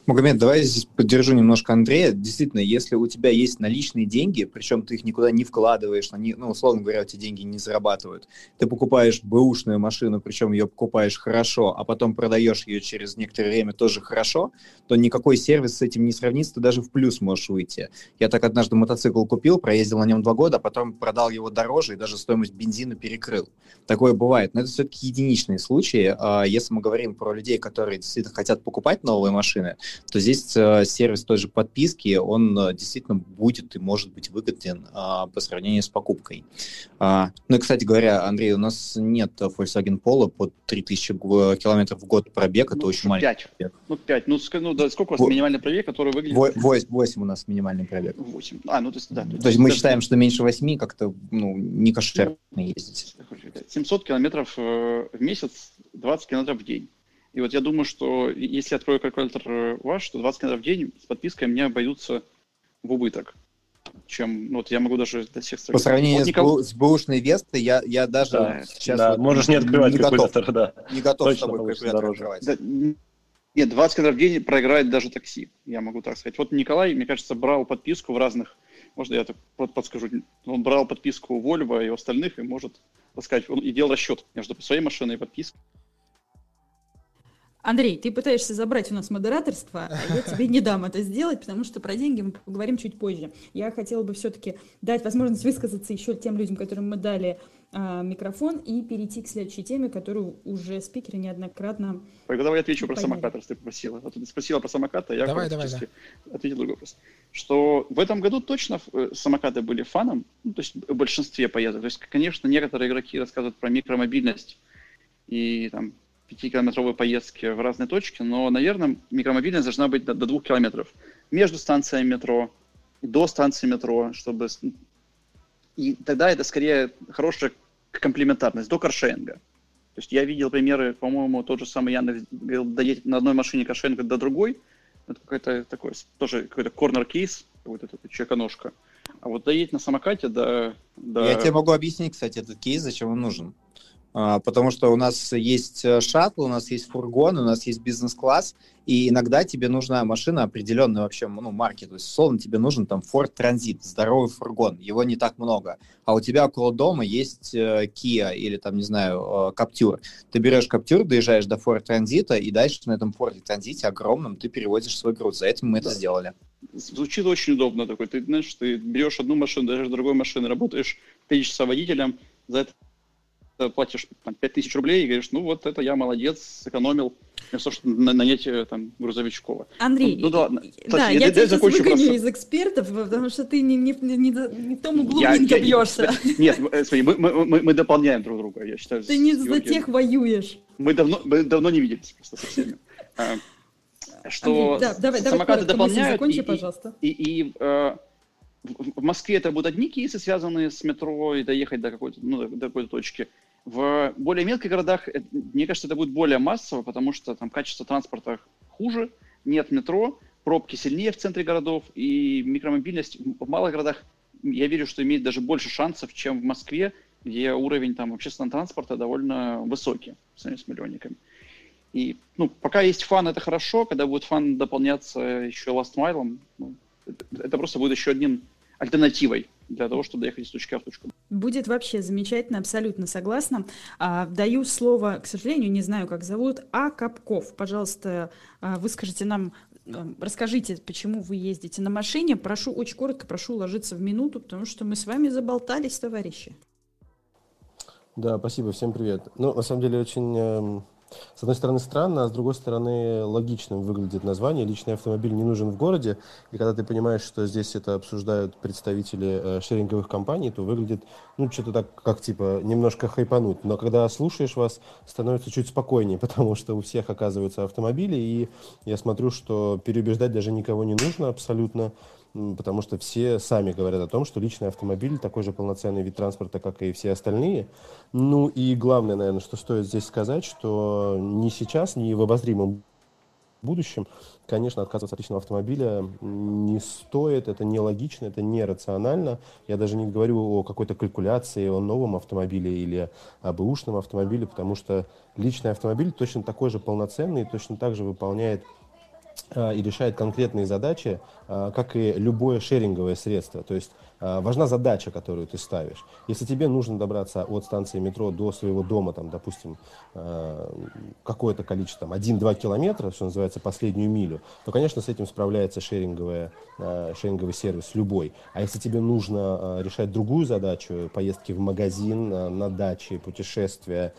Магомед, давай здесь поддержу немножко Андрея. Действительно, если у тебя есть наличные деньги, причем ты их никуда не вкладываешь, они, ну, условно говоря, тебя деньги не зарабатывают, ты покупаешь бэушную машину, причем ее покупаешь хорошо, а потом продаешь ее через некоторое время тоже хорошо, то никакой сервис с этим не сравнится, ты даже в плюс можешь выйти. Я так однажды мотоцикл купил, проездил на нем два года, а потом продал его дороже и даже стоимость бензина перекрыл. Такое бывает, но это все-таки единичные случаи. А если мы говорим про людей, которые действительно хотят покупать новые машины, то здесь э, сервис той же подписки, он э, действительно будет и может быть выгоден а, по сравнению с покупкой. А, ну и, кстати говоря, Андрей, у нас нет Volkswagen Polo под 3000 километров в год пробег, это ну, очень 5. маленький пробег. Ну, 5. Ну, ну да, сколько у вас минимальный пробег, который выглядит? 8, 8 у нас минимальный пробег. 8. А, ну, то есть, да. То, то есть мы считаем, что меньше 8 как-то, ну, не кошерно ну, ездить. 700 километров э, в месяц, 20 километров в день. И вот я думаю, что если я открою калькулятор э, ваш, то 20 километров в день с подпиской мне обойдутся в убыток. Чем, ну, вот я могу даже до всех По сравнению вот никого... с бэушной Вестой, я, я даже да, сейчас... Да, вот можешь не открывать не калькулятор, готов, да. Не готов Точно с тобой калькулятор дороже. открывать. Да, нет, 20 километров в день проиграет даже такси, я могу так сказать. Вот Николай, мне кажется, брал подписку в разных, можно я так подскажу, он брал подписку у Volvo и у остальных, и может, так сказать, он и делал расчет между своей машиной и подпиской. Андрей, ты пытаешься забрать у нас модераторство, а я тебе не дам это сделать, потому что про деньги мы поговорим чуть позже. Я хотела бы все-таки дать возможность высказаться еще тем людям, которым мы дали а, микрофон, и перейти к следующей теме, которую уже спикеры неоднократно Тогда я отвечу про самокат, раз ты попросила. А ты спросила про самокаты, а я давай, давай, да. ответил другой вопрос. Что в этом году точно э, самокаты были фаном, ну, то есть в большинстве поездок. То есть, конечно, некоторые игроки рассказывают про микромобильность и там 5-километровой поездки в разные точки, но, наверное, микромобильность должна быть до, до 2 километров. Между станциями метро и до станции метро, чтобы... И тогда это скорее хорошая комплементарность до каршеринга. То есть я видел примеры, по-моему, тот же самый Яндекс говорил, доедет на одной машине каршеринга до другой. Это какой-то такой, тоже какой-то корнер-кейс, какой-то такой человеконожка. А вот доедет на самокате до, до... Я тебе могу объяснить, кстати, этот кейс, зачем он нужен. А, потому что у нас есть э, шаттл, у нас есть фургон, у нас есть бизнес-класс, и иногда тебе нужна машина определенной вообще, ну, марки, то есть, условно, тебе нужен там Ford Transit, здоровый фургон, его не так много, а у тебя около дома есть э, Kia или там, не знаю, э, Captur. Ты берешь Captur, доезжаешь до Ford Transit, и дальше на этом Ford Transit огромном ты перевозишь свой груз. За этим мы да. это сделали. Звучит очень удобно такой. Ты, знаешь, ты берешь одну машину, даже другой машины, работаешь 3 часа водителем, за это платишь там, 5 тысяч рублей и говоришь, ну вот это я молодец, сэкономил, вместо того, чтобы нанять э, там грузовичкова. Андрей, ну, ну, да, да я, я тебя сейчас выгоню просто. из экспертов, потому что ты не, не, не, не, в том углу я, я, бьешься. Нет, э, смотри, мы, мы, мы, мы дополняем друг друга, я считаю. Ты не за тех воюешь. Мы давно, мы давно не виделись просто со всеми. А, что Андрей, да, давай, самокаты давай, дополняют, закончи, и, пожалуйста. и, и, и э, в Москве это будут одни кейсы, связанные с метро и доехать до какой-то, ну, до какой-то точки. В более мелких городах, э, мне кажется, это будет более массово, потому что там качество транспорта хуже, нет метро, пробки сильнее в центре городов, и микромобильность в малых городах, я верю, что имеет даже больше шансов, чем в Москве, где уровень там общественного транспорта довольно высокий в сравнении с миллионниками. И ну, пока есть фан, это хорошо. Когда будет фан дополняться еще last mile, ну, это, просто будет еще одним альтернативой для того, чтобы доехать из точки А в точку Б. Будет вообще замечательно, абсолютно согласна. А, даю слово, к сожалению, не знаю, как зовут, А. Капков. Пожалуйста, а, выскажите нам, а, расскажите, почему вы ездите на машине. Прошу, очень коротко, прошу уложиться в минуту, потому что мы с вами заболтались, товарищи. Да, спасибо, всем привет. Ну, на самом деле, очень эм, с одной стороны странно, а с другой стороны логичным выглядит название. Личный автомобиль не нужен в городе. И когда ты понимаешь, что здесь это обсуждают представители э, шеринговых компаний, то выглядит, ну, что-то так, как типа, немножко хайпанут. Но когда слушаешь вас, становится чуть спокойнее, потому что у всех оказываются автомобили, и я смотрю, что переубеждать даже никого не нужно абсолютно потому что все сами говорят о том, что личный автомобиль такой же полноценный вид транспорта, как и все остальные. Ну и главное, наверное, что стоит здесь сказать, что ни сейчас, ни в обозримом будущем, конечно, отказываться от личного автомобиля не стоит, это нелогично, это нерационально. Я даже не говорю о какой-то калькуляции, о новом автомобиле или о бэушном автомобиле, потому что личный автомобиль точно такой же полноценный, точно так же выполняет и решает конкретные задачи, а, как и любое шеринговое средство. То есть а, важна задача, которую ты ставишь. Если тебе нужно добраться от станции метро до своего дома, там, допустим, какое-то количество, там, 1-2 километра, что называется, последнюю милю, то, конечно, с этим справляется шеринговая, шеринговый сервис любой. А если тебе нужно решать другую задачу, поездки в магазин, на даче, путешествия,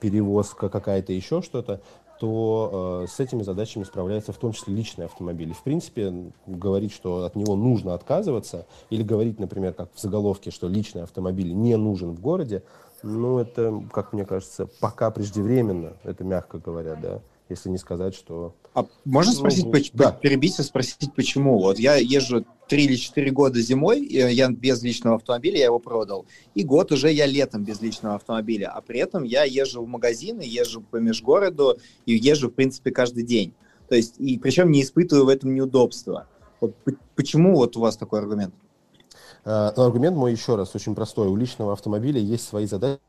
перевозка какая-то, еще что-то, то э, с этими задачами справляется в том числе личный автомобиль. И, в принципе, говорить, что от него нужно отказываться, или говорить, например, как в заголовке, что личный автомобиль не нужен в городе, ну, это, как мне кажется, пока преждевременно, это мягко говоря, да если не сказать, что... А можно ну, спросить, ну, да. перебить и спросить, почему? Вот я езжу 3 или 4 года зимой, я без личного автомобиля, я его продал, и год уже я летом без личного автомобиля, а при этом я езжу в магазины, езжу по межгороду и езжу, в принципе, каждый день. То есть, и причем не испытываю в этом неудобства. Вот почему вот у вас такой аргумент? А, аргумент мой еще раз очень простой. У личного автомобиля есть свои задачи,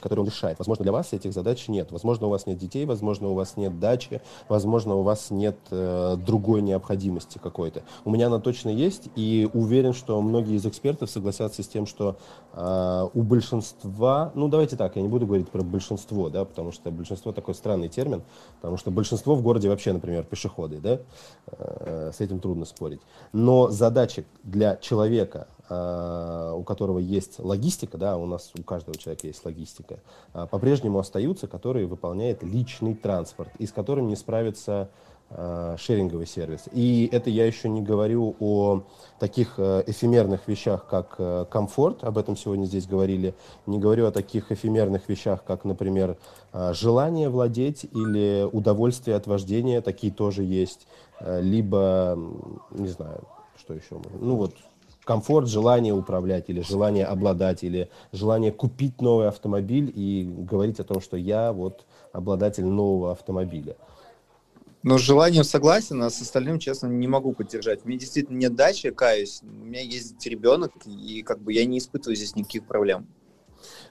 которые он решает. Возможно, для вас этих задач нет. Возможно, у вас нет детей, возможно, у вас нет дачи, возможно, у вас нет э, другой необходимости какой-то. У меня она точно есть, и уверен, что многие из экспертов согласятся с тем, что э, у большинства, ну давайте так, я не буду говорить про большинство, да, потому что большинство такой странный термин, потому что большинство в городе вообще, например, пешеходы, да, э, с этим трудно спорить. Но задачи для человека, у которого есть логистика, да, у нас у каждого человека есть логистика, э, по-прежнему остаются, которые выполняет личный транспорт, и с которым не справится э, шеринговый сервис. И это я еще не говорю о таких эфемерных вещах, как комфорт, об этом сегодня здесь говорили, не говорю о таких эфемерных вещах, как, например, желание владеть или удовольствие от вождения, такие тоже есть, либо, не знаю, что еще, ну вот комфорт, желание управлять или желание обладать, или желание купить новый автомобиль и говорить о том, что я вот обладатель нового автомобиля. Но с желанием согласен, а с остальным, честно, не могу поддержать. Меня действительно нет дачи, каюсь. У меня есть ребенок, и как бы я не испытываю здесь никаких проблем.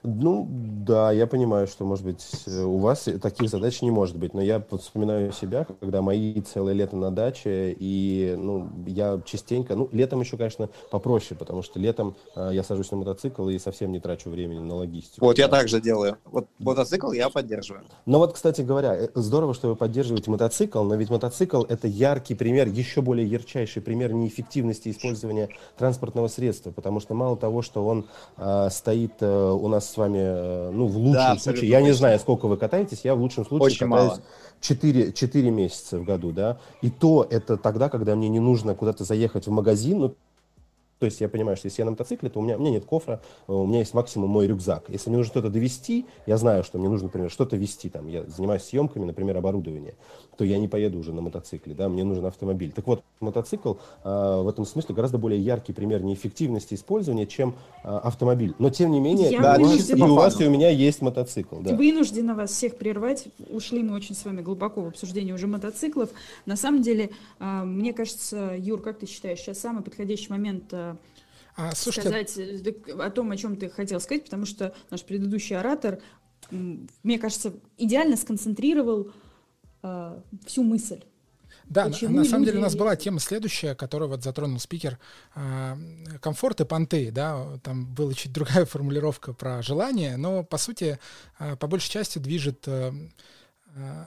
Ну, да, я понимаю, что, может быть, у вас таких задач не может быть, но я вспоминаю себя, когда мои целое лето на даче, и, ну, я частенько, ну, летом еще, конечно, попроще, потому что летом э, я сажусь на мотоцикл и совсем не трачу времени на логистику. Вот, я также делаю. Вот мотоцикл я поддерживаю. Но вот, кстати говоря, э, здорово, что вы поддерживаете мотоцикл, но ведь мотоцикл – это яркий пример, еще более ярчайший пример неэффективности использования транспортного средства, потому что мало того, что он э, стоит э, у нас с вами, э, ну, в лучшем да, случае, я не знаю, сколько вы катаетесь, я в лучшем случае Очень катаюсь мало. 4, 4 месяца в году, да, и то это тогда, когда мне не нужно куда-то заехать в магазин, ну, то есть я понимаю, что если я на мотоцикле, то у меня, у меня нет кофра, э, у меня есть максимум мой рюкзак. Если мне нужно что-то довести, я знаю, что мне нужно, например, что-то вести, там, я занимаюсь съемками, например, оборудования, то я не поеду уже на мотоцикле, да, мне нужен автомобиль. Так вот, мотоцикл э, в этом смысле гораздо более яркий пример неэффективности использования, чем э, автомобиль. Но, тем не менее, я и, у вас, и у вас, и у меня есть мотоцикл. Да. Вынуждена вас всех прервать. Ушли мы очень с вами глубоко в обсуждение уже мотоциклов. На самом деле, э, мне кажется, Юр, как ты считаешь, сейчас самый подходящий момент э, а, слушайте... сказать э, о том, о чем ты хотел сказать, потому что наш предыдущий оратор, мне кажется, идеально сконцентрировал э, всю мысль. Да, Почему на, на самом деле у нас была тема следующая, которую вот затронул спикер. Э, комфорт и понты, да, там была чуть другая формулировка про желание, но по сути, э, по большей части движет э, э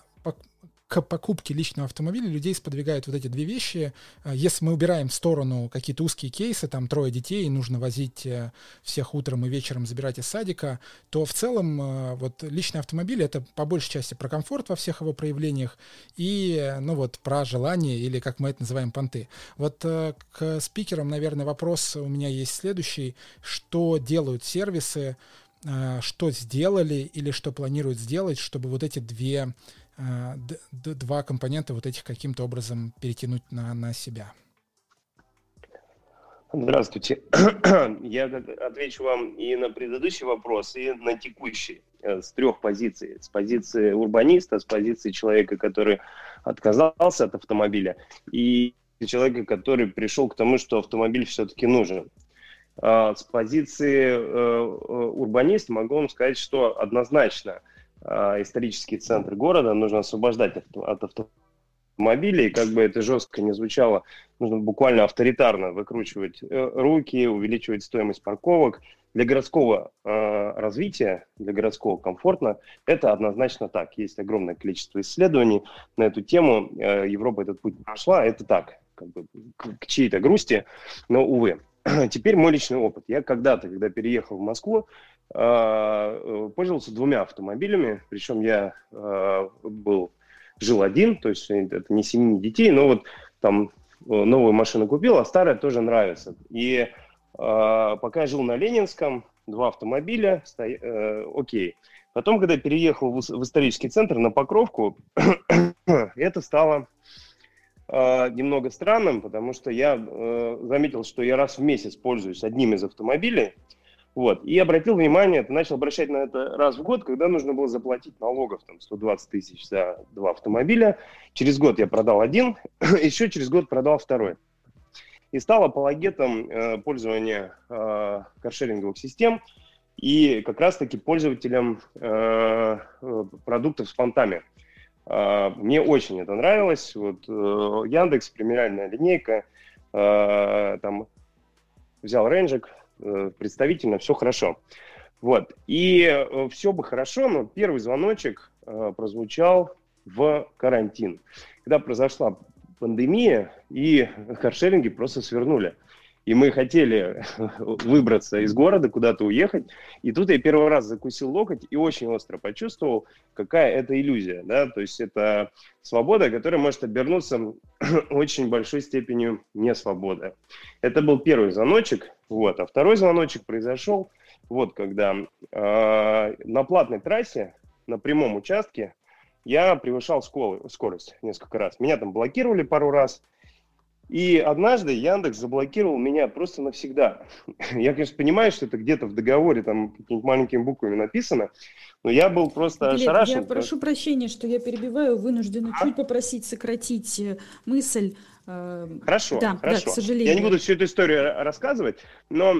к покупке личного автомобиля людей сподвигают вот эти две вещи. А, если мы убираем в сторону какие-то узкие кейсы, там трое детей, нужно возить э, всех утром и вечером забирать из садика, то в целом э, вот личный автомобиль это по большей части про комфорт во всех его проявлениях и, ну вот, про желание или, как мы это называем, понты. Вот э, к спикерам, наверное, вопрос у меня есть следующий. Что делают сервисы, что сделали или что планируют сделать, чтобы вот эти две Э, два компонента вот этих каким-то образом перетянуть на, на себя? Здравствуйте. Я отвечу вам и на предыдущий вопрос, и на текущий э, с трех позиций. С позиции урбаниста, с позиции человека, который отказался от автомобиля, и человека, который пришел к тому, что автомобиль все-таки нужен. А, с позиции э, урбаниста могу вам сказать, что однозначно – исторический центр города нужно освобождать от автомобилей как бы это жестко не звучало, нужно буквально авторитарно выкручивать э, руки, увеличивать стоимость парковок. Для городского э, развития, для городского комфортно, это однозначно так. Есть огромное количество исследований на эту тему. Э, Европа этот путь прошла, это так, как бы к, к чьей-то грусти, но, увы. Теперь мой личный опыт. Я когда-то, когда переехал в Москву, э, э пользовался двумя автомобилями, причем я э, был жил один, то есть это не семьи, детей, но вот там э, новую машину купил, а старая тоже нравится. И э, пока я жил на Ленинском, два автомобиля, сто... э, окей. Потом, когда переехал в исторический центр на Покровку, это стало э, немного странным, потому что я э, заметил, что я раз в месяц пользуюсь одним из автомобилей, вот. И обратил внимание, начал обращать на это раз в год, когда нужно было заплатить налогов, там, 120 тысяч за два автомобиля. Через год я продал один, еще через год продал второй. И стал апологетом э, пользования э, каршеринговых систем и как раз-таки пользователем э, э продуктов с понтами. Э, мне очень это нравилось. Вот э, Яндекс, премиальная линейка, э, там взял рейнджик, Э, представительно, все хорошо. Вот. И э, все бы хорошо, но первый звоночек прозвучал в карантин. Когда произошла пандемия, и каршеринги просто свернули. И мы хотели выбраться из города, куда-то уехать. И тут я первый раз закусил локоть и очень остро почувствовал, какая это иллюзия. Да? То есть это свобода, которая может обернуться очень большой степенью несвободы. Это был первый звоночек. Вот. А второй звоночек произошел, вот когда э, на платной трассе, на прямом участке, я превышал скорость несколько раз. Меня там блокировали пару раз, и однажды Яндекс заблокировал меня просто навсегда. Я, конечно, понимаю, что это где-то в договоре там какими-то маленькими буквами написано, но я был просто Глеб, ошарашен. Я прошу прощения, что я перебиваю, вынуждена а? чуть попросить сократить э, мысль. Э, хорошо, да, хорошо. Да, к сожалению. Я не буду всю эту историю рассказывать, но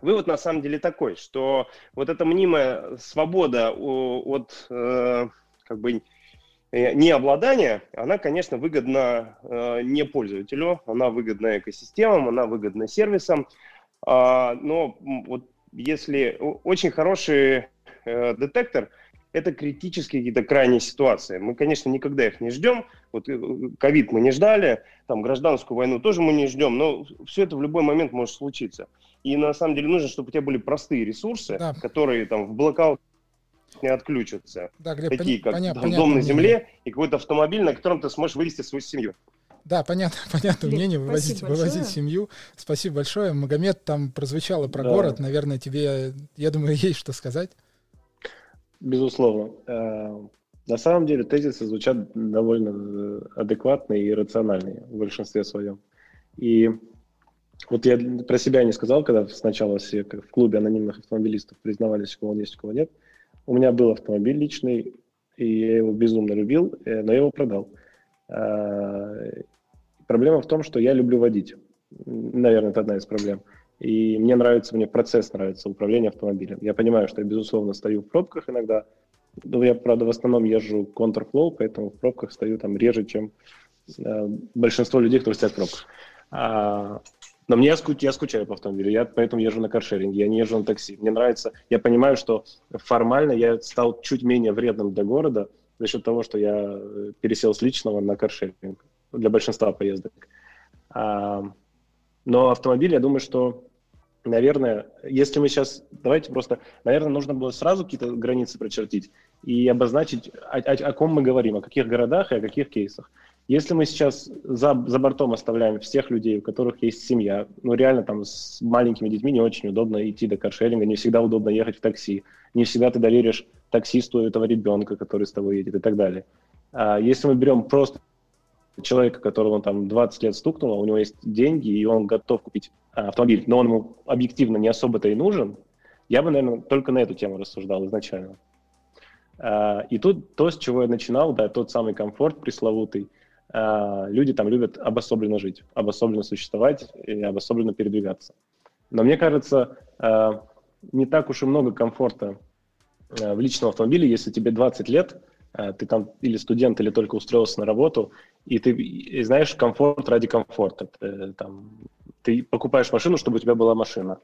вывод на самом деле такой, что вот эта мнимая свобода от э, как бы необладание, она, конечно, выгодна э, не пользователю, она выгодна экосистемам, она выгодна сервисам. Э, но вот если очень хороший э, детектор, это критические какие-то крайние ситуации. Мы, конечно, никогда их не ждем. Вот э, ковид мы не ждали, там гражданскую войну тоже мы не ждем, но все это в любой момент может случиться. И на самом деле нужно, чтобы у тебя были простые ресурсы, да. которые там в блокаут не отключатся. Да, Глеб, Такие, как поня- дом понятно, на земле мнение. и какой-то автомобиль, на котором ты сможешь вывести свою семью. Да, понятно, понятно Глеб, мнение, вывозить, вывозить семью. Спасибо большое. Магомед, там прозвучало про да. город, наверное, тебе, я думаю, есть что сказать. Безусловно. Э, на самом деле тезисы звучат довольно э, адекватные и рациональные в большинстве своем. И вот я про себя не сказал, когда сначала все в клубе анонимных автомобилистов признавались, у кого он есть, у кого нет. У меня был автомобиль личный, и я его безумно любил, э, но я его продал. А, проблема в том, что я люблю водить. Наверное, это одна из проблем. И мне нравится, мне процесс нравится, управление автомобилем. Я понимаю, что я, безусловно, стою в пробках иногда. Но я, правда, в основном езжу контрфлоу, поэтому в пробках стою там реже, чем э, большинство людей, которые стоят в пробках. Но мне я скучаю по автомобилю, я поэтому езжу на каршеринге, я не езжу на такси. Мне нравится, я понимаю, что формально я стал чуть менее вредным для города за счет того, что я э, пересел с личного на каршеринг для большинства поездок. А, но автомобиль, я думаю, что, наверное, если мы сейчас, давайте просто, наверное, нужно было сразу какие-то границы прочертить и обозначить, о, о, о ком мы говорим, о каких городах и о каких кейсах. Если мы сейчас за, за бортом оставляем всех людей, у которых есть семья, ну реально там с маленькими детьми не очень удобно идти до каршеринга, не всегда удобно ехать в такси, не всегда ты доверишь таксисту этого ребенка, который с тобой едет и так далее. А если мы берем просто человека, которого там 20 лет стукнуло, у него есть деньги, и он готов купить а, автомобиль, но он ему объективно не особо-то и нужен, я бы, наверное, только на эту тему рассуждал изначально. А, и тут то, с чего я начинал, да, тот самый комфорт пресловутый – люди там любят обособленно жить, обособленно существовать и обособленно передвигаться. Но мне кажется, э, не так уж и много комфорта э, в личном автомобиле, если тебе 20 лет, ты там или студент, или только устроился на работу, и ты и знаешь комфорт ради комфорта. Ты, там, ты покупаешь машину, чтобы у тебя была машина.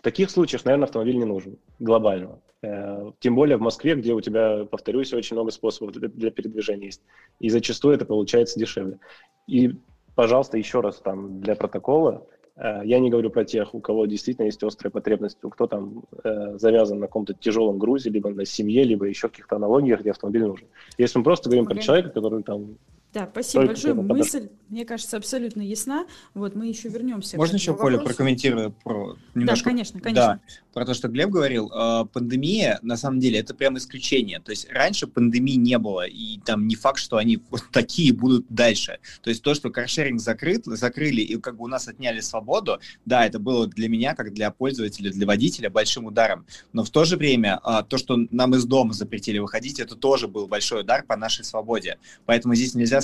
В таких случаях, наверное, автомобиль не нужен глобально. Э, тем более в Москве, где у тебя, повторюсь, очень много способов для, для передвижения есть. И зачастую это получается дешевле. И, пожалуйста, еще раз там для протокола, э, я не говорю про тех, у кого действительно есть острая потребность, у кто там э, завязан на каком-то тяжелом грузе, либо на семье, либо еще каких-то аналогиях, где автомобиль нужен. Если мы просто говорим okay. про человека, который там да, спасибо большое. Мысль, мне кажется, абсолютно ясна. Вот мы еще вернемся. Можно еще, Коля, прокомментирую про немножко? Да, конечно, конечно. Да, про то, что Глеб говорил. Э, пандемия, на самом деле, это прям исключение. То есть раньше пандемии не было, и там не факт, что они вот такие будут дальше. То есть то, что каршеринг закрыт, закрыли, и как бы у нас отняли свободу, да, это было для меня, как для пользователя, для водителя, большим ударом. Но в то же время э, то, что нам из дома запретили выходить, это тоже был большой удар по нашей свободе. Поэтому здесь нельзя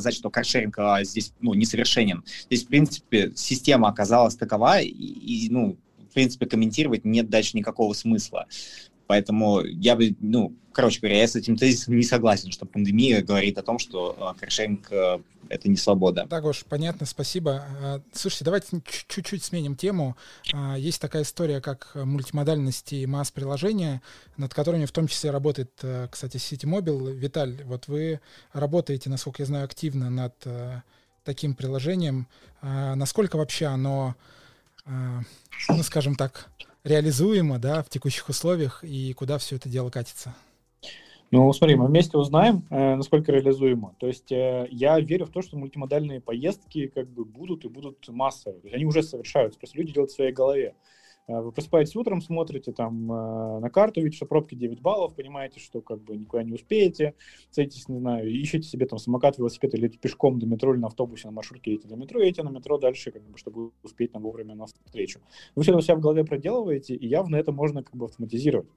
сказать, что каршеринг а, здесь ну, несовершенен. Здесь, в принципе, система оказалась такова, и, и ну, в принципе, комментировать нет дальше никакого смысла. Поэтому я бы, ну, короче говоря, я с этим тезисом не согласен, что пандемия говорит о том, что э, каршеринг э, это не свобода. Да, Гош, понятно, спасибо. А, слушайте, давайте чуть-чуть сменим тему. А, есть такая история, как мультимодальность и масс-приложения, над которыми в том числе работает, э, кстати, Citymobil. Виталь, вот вы работаете, насколько я знаю, активно над таким приложением. А, насколько вообще оно, ну, скажем так, реализуемо, да, в текущих условиях и куда все это дело катится? Ну, смотри, мы вместе узнаем, э, насколько реализуемо. То есть э, я верю в то, что мультимодальные поездки как бы будут и будут массовые. То есть они уже совершаются, просто люди делают в своей голове. Э, вы просыпаетесь утром, смотрите там э, на карту, видите, что пробки 9 баллов, понимаете, что как бы никуда не успеете, садитесь, не знаю, ищете себе там самокат, велосипед или пешком до метро или на автобусе, на маршрутке едете до метро, едете на метро дальше, как бы, чтобы успеть там вовремя на встречу. Вы все это у себя в голове проделываете, и явно это можно как бы автоматизировать.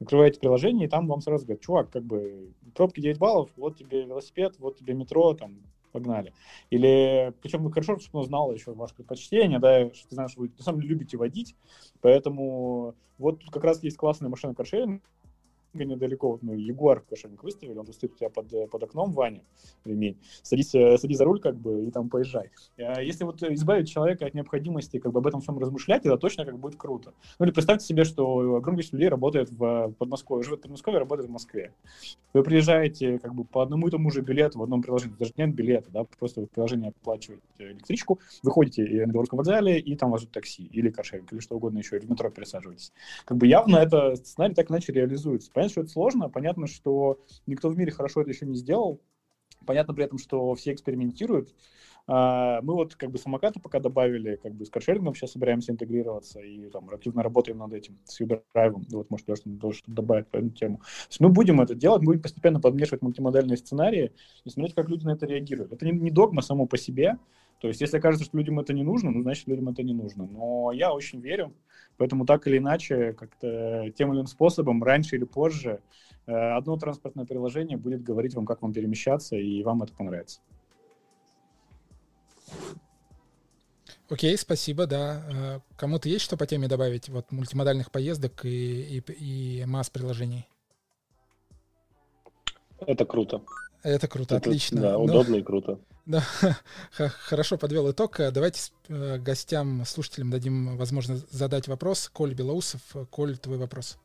Открываете приложение, и там вам сразу говорят, чувак, как бы пробки 9 баллов, вот тебе велосипед, вот тебе метро, там погнали. Или, причем вы хорошо, что он знал еще ваше предпочтение, да, что ты знаешь, вы на самом деле любите водить, поэтому вот тут как раз есть классная машина каршеринга, недалеко, мы Ягуар кошельник выставили, он стоит у тебя под, под окном, Ваня, ремень. Садись, э, садись за руль, как бы, и там поезжай. А если вот избавить человека от необходимости, как бы, об этом всем размышлять, это точно как будет круто. Ну, или представьте себе, что огромное количество людей работает в Подмосковье, живет в Подмосковье, работает в Москве. Вы приезжаете, как бы, по одному и тому же билету в одном приложении, даже нет билета, да, просто вы в приложении оплачиваете электричку, выходите на Белорусском вокзале, и там вас ждет такси, или каршеринг, или что угодно еще, или в метро пересаживаетесь. Как бы явно это сценарий так иначе реализуется. Понятно, что это сложно, понятно, что никто в мире хорошо это еще не сделал, понятно при этом, что все экспериментируют. А, мы вот как бы самокаты пока добавили, как бы с каршерингом сейчас собираемся интегрироваться и там активно работаем над этим, с Uber Вот, может, тоже что добавить по эту тему. То есть мы будем это делать, мы будем постепенно подмешивать мультимодальные сценарии и смотреть, как люди на это реагируют. Это не, не догма само по себе, то есть, если кажется, что людям это не нужно, ну, значит, людям это не нужно. Но я очень верю, поэтому так или иначе, как-то тем или иным способом, раньше или позже, э, одно транспортное приложение будет говорить вам, как вам перемещаться, и вам это понравится. Окей, спасибо, да. Э, кому-то есть что по теме добавить? Вот мультимодальных поездок и, и, и масс-приложений? Это круто. Это круто, это, отлично. Да, ну, удобно и круто. Да, хорошо подвел итог. Давайте э, гостям, слушателям дадим возможность задать вопрос. Коль Белоусов, Коль, твой вопрос.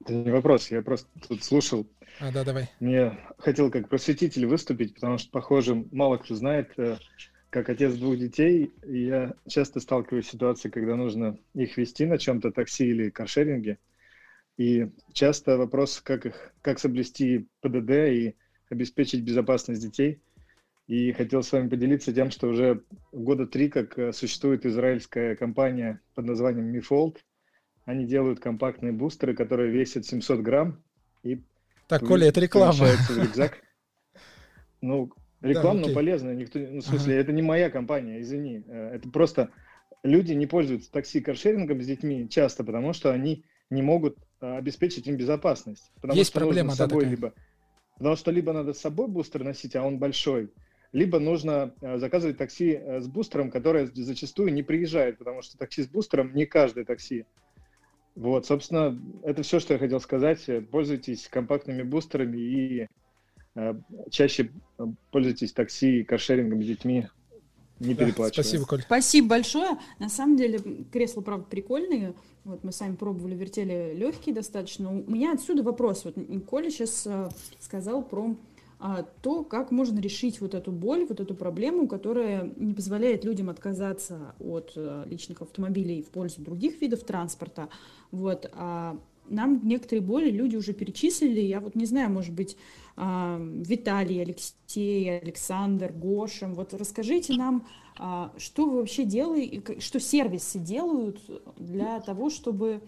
Это не вопрос, я просто тут слушал. А, да, давай. Мне хотел как просветитель выступить, потому что, похоже, мало кто знает, э, как отец двух детей, я часто сталкиваюсь с ситуацией, когда нужно их вести на чем-то, такси или каршеринге. И часто вопрос, как их, как соблюсти ПДД и обеспечить безопасность детей – и хотел с вами поделиться тем, что уже года три, как э, существует израильская компания под названием MiFold. Они делают компактные бустеры, которые весят 700 грамм. И так, Коля, это реклама. В рюкзак. Ну, реклама, да, полезная. Никто, ну, в смысле, ага. это не моя компания, извини. Э, это просто люди не пользуются такси-каршерингом с детьми часто, потому что они не могут э, обеспечить им безопасность. Потому Есть что проблема, да, собой такая. либо Потому что либо надо с собой бустер носить, а он большой, либо нужно э, заказывать такси с бустером, которое зачастую не приезжает, потому что такси с бустером не каждое такси. Вот, собственно, это все, что я хотел сказать. Пользуйтесь компактными бустерами и чаще пользуйтесь такси, каршерингом с детьми, не да, Спасибо, Коль. Спасибо большое. На самом деле, кресла, правда, прикольные. Вот мы сами пробовали, вертели легкие достаточно. У меня отсюда вопрос. Вот Коля сейчас э, сказал про а, то, как можно решить вот эту боль, вот эту проблему, которая не позволяет людям отказаться от э, личных автомобилей в пользу других видов транспорта. Вот. А нам некоторые боли люди уже перечислили. Я вот не знаю, может быть, а, Виталий, Алексей, Александр, Гошем. Вот расскажите нам, а, что вы вообще делаете, что сервисы делают для того, чтобы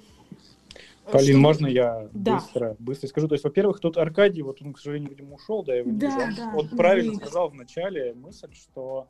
Полин, что... можно я да. быстро, быстро скажу? То есть, во-первых, тут Аркадий, вот он, к сожалению, видимо, ушел, да, я его не да, вижу. Да, он правильно вы... сказал в начале мысль, что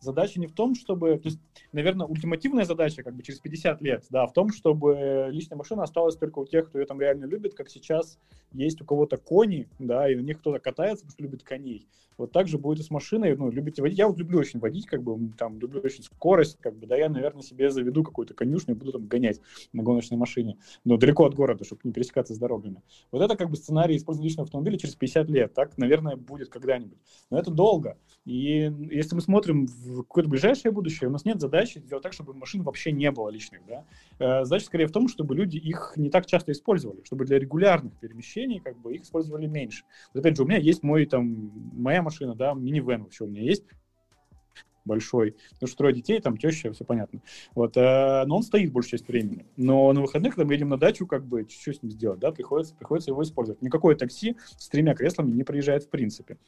задача не в том, чтобы, то есть, наверное, ультимативная задача как бы через 50 лет, да, в том, чтобы личная машина осталась только у тех, кто ее там реально любит, как сейчас есть у кого-то кони, да, и на них кто-то катается, потому что любит коней. Вот так же будет и с машиной, ну, любите водить. Я вот люблю очень водить, как бы, там, люблю очень скорость, как бы, да, я, наверное, себе заведу какую-то конюшню и буду там гонять на гоночной машине, но далеко от города, чтобы не пересекаться с дорогами. Вот это как бы сценарий использования личного автомобиля через 50 лет, так, наверное, будет когда-нибудь. Но это долго. И если мы смотрим в какое-то ближайшее будущее, у нас нет задачи сделать так, чтобы машин вообще не было личных, да. Э, задача скорее в том, чтобы люди их не так часто использовали, чтобы для регулярных перемещений, как бы, их использовали меньше. Вот опять же, у меня есть мой, там, моя машина, да, минивэн вообще у меня есть, большой, потому что трое детей, там теща, все понятно. Вот, э, но он стоит большую часть времени. Но на выходных, когда мы едем на дачу, как бы, что с ним сделать, да, приходится, приходится его использовать. Никакое такси с тремя креслами не приезжает в принципе.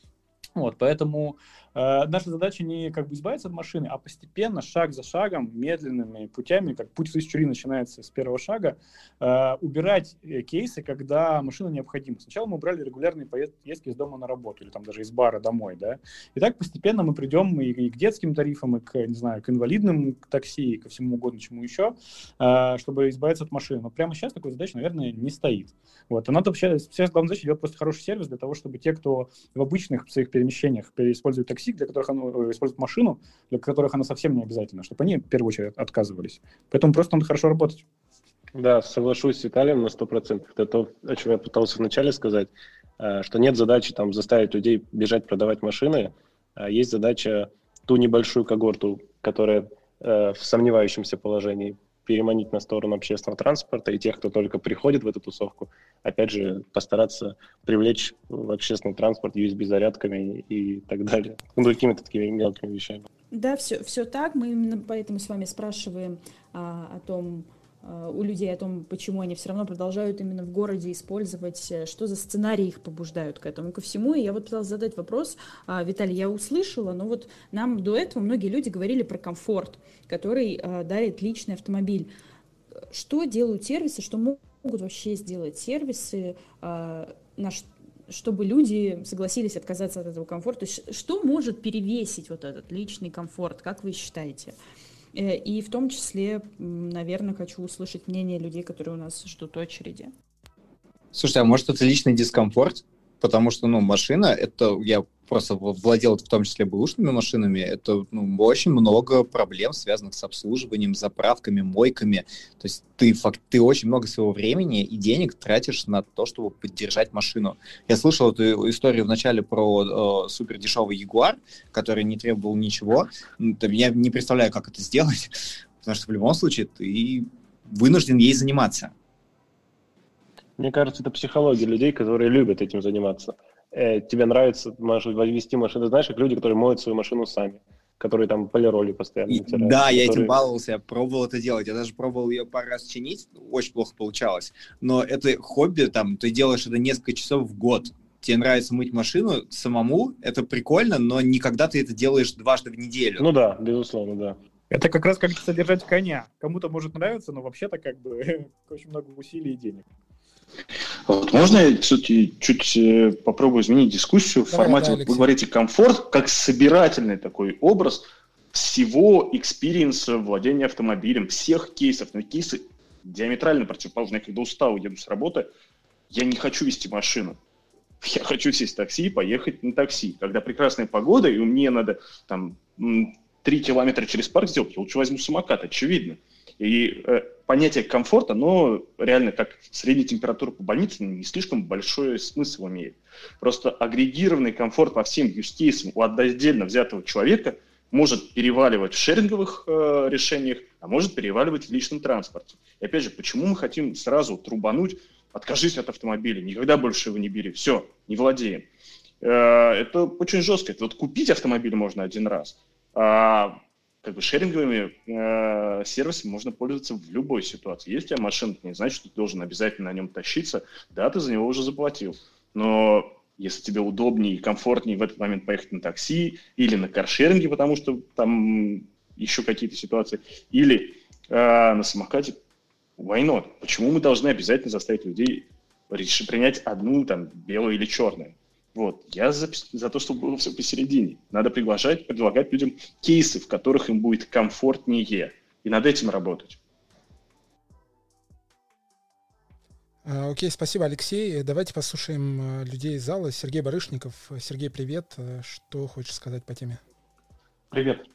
Вот, поэтому наша задача не как бы избавиться от машины, а постепенно, шаг за шагом, медленными путями, как путь в тысячу начинается с первого шага, э, убирать э, кейсы, когда машина необходима. Сначала мы убрали регулярные поездки из дома на работу или там даже из бара домой, да. И так постепенно мы придем и, и к детским тарифам, и к, не знаю, к инвалидным такси, и ко всему угодно чему еще, э, чтобы избавиться от машины. Но прямо сейчас такой задачи, наверное, не стоит. Вот. А надо вообще, сейчас главная задача делать просто хороший сервис для того, чтобы те, кто в обычных своих перемещениях используют такси, для которых оно э, используют машину, для которых оно совсем не обязательно, чтобы они в первую очередь отказывались. Поэтому просто надо хорошо работать. Да, соглашусь с Виталием на 100%. Это то, о чем я пытался вначале сказать, э, что нет задачи там заставить людей бежать продавать машины, а есть задача ту небольшую когорту, которая э, в сомневающемся положении переманить на сторону общественного транспорта и тех, кто только приходит в эту тусовку, опять же, постараться привлечь в общественный транспорт USB-зарядками и так далее. Ну, какими-то такими мелкими вещами. Да, все, все так. Мы именно поэтому с вами спрашиваем а, о том, у людей о том, почему они все равно продолжают именно в городе использовать, э, что за сценарии их побуждают к этому, ко всему. И я вот пыталась задать вопрос, а, Виталий, я услышала, но вот нам до этого многие люди говорили про комфорт, который а, дарит личный автомобиль. Что делают сервисы, что могут вообще сделать сервисы, на чтобы люди согласились отказаться от этого комфорта? Что может перевесить вот этот личный комфорт, как вы считаете? Э, и в том числе, наверное, хочу услышать мнение людей, которые у нас ждут очереди. Слушайте, а может это личный дискомфорт? Потому что, ну, машина, это я просто владел в том числе бэушными машинами, это ну, очень много проблем, связанных с обслуживанием, заправками, мойками. То есть ты, факт, ты очень много своего времени и денег тратишь на то, чтобы поддержать машину. Я слышал эту историю вначале про э, супер дешевый Ягуар, который не требовал ничего. Я не представляю, как это сделать, потому что в любом случае ты вынужден ей заниматься. Мне кажется, это психология людей, которые любят этим заниматься э, тебе нравится можешь вести машину, знаешь, как люди, которые моют свою машину сами которые там полироли постоянно натирают. Да, которые... я этим баловался, я пробовал это делать. Я даже пробовал ее пару раз чинить, очень плохо получалось. Но это хобби, там, ты делаешь это несколько часов в год. Тебе нравится мыть машину самому, это прикольно, но не когда ты это делаешь дважды в неделю. Ну да, безусловно, да. Это как раз как содержать коня. Кому-то может нравиться, но вообще-то как бы очень много усилий и денег. Вот можно я, кстати, чуть э, попробую изменить дискуссию в Давай, формате, да, вот вы говорите, комфорт как собирательный такой образ всего experience 'а владения автомобилем, всех кейсов. Но кейсы диаметрально противоположные. Я когда устал, еду с работы, я не хочу вести машину. Я хочу сесть в такси и поехать на такси. Когда прекрасная погода, и мне надо там три километра через парк сделать, я лучше возьму самокат, очевидно. И э, понятие комфорта, но реально как средняя температура по больнице не слишком большой смысл имеет. Просто агрегированный комфорт по всем юзкейсам у отдельно взятого человека может переваливать в шеринговых э, решениях, а может переваливать в личном транспорте. И опять же, почему мы хотим сразу трубануть, откажись от автомобиля, никогда больше его не бери, все, не владеем. Э, это очень жестко. Это вот купить автомобиль можно один раз, а как бы шеринговыми э, сервисами можно пользоваться в любой ситуации. Если у тебя машина, это не значит, что ты должен обязательно на нем тащиться. Да, ты за него уже заплатил. Но если тебе удобнее и комфортнее в этот момент поехать на такси или на каршеринге, потому что там еще какие-то ситуации, или э, на самокате, why not? Почему мы должны обязательно заставить людей решить принять одну, там, белую или черную? Вот. Я за, за то, чтобы было все посередине. Надо приглашать, предлагать людям кейсы, в которых им будет комфортнее. И над этим работать. А, окей, спасибо, Алексей. Давайте послушаем а, людей из зала. Сергей Барышников. Сергей, привет. А, что хочешь сказать по теме? Привет.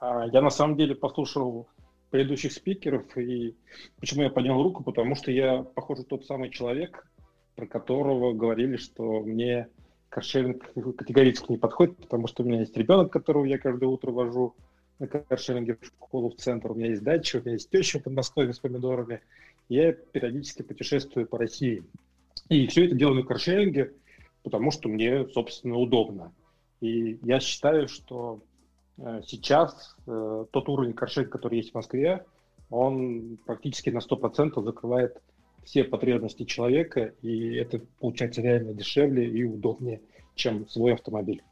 Я на самом деле послушал предыдущих спикеров, и почему я поднял руку? Потому что я, похоже, тот самый человек, про которого говорили, что мне каршеринг категорически не подходит, потому что у меня есть ребенок, которого я каждое утро вожу на каршеринге в школу, в центр. У меня есть дача, у меня есть теща под Москвой с помидорами. Я периодически путешествую по России. И все это делаю на каршеринге, потому что мне, собственно, удобно. И я считаю, что э, сейчас э, тот уровень каршеринга, который есть в Москве, он практически на 100% закрывает все потребности человека, и это получается реально дешевле и удобнее, чем свой автомобиль.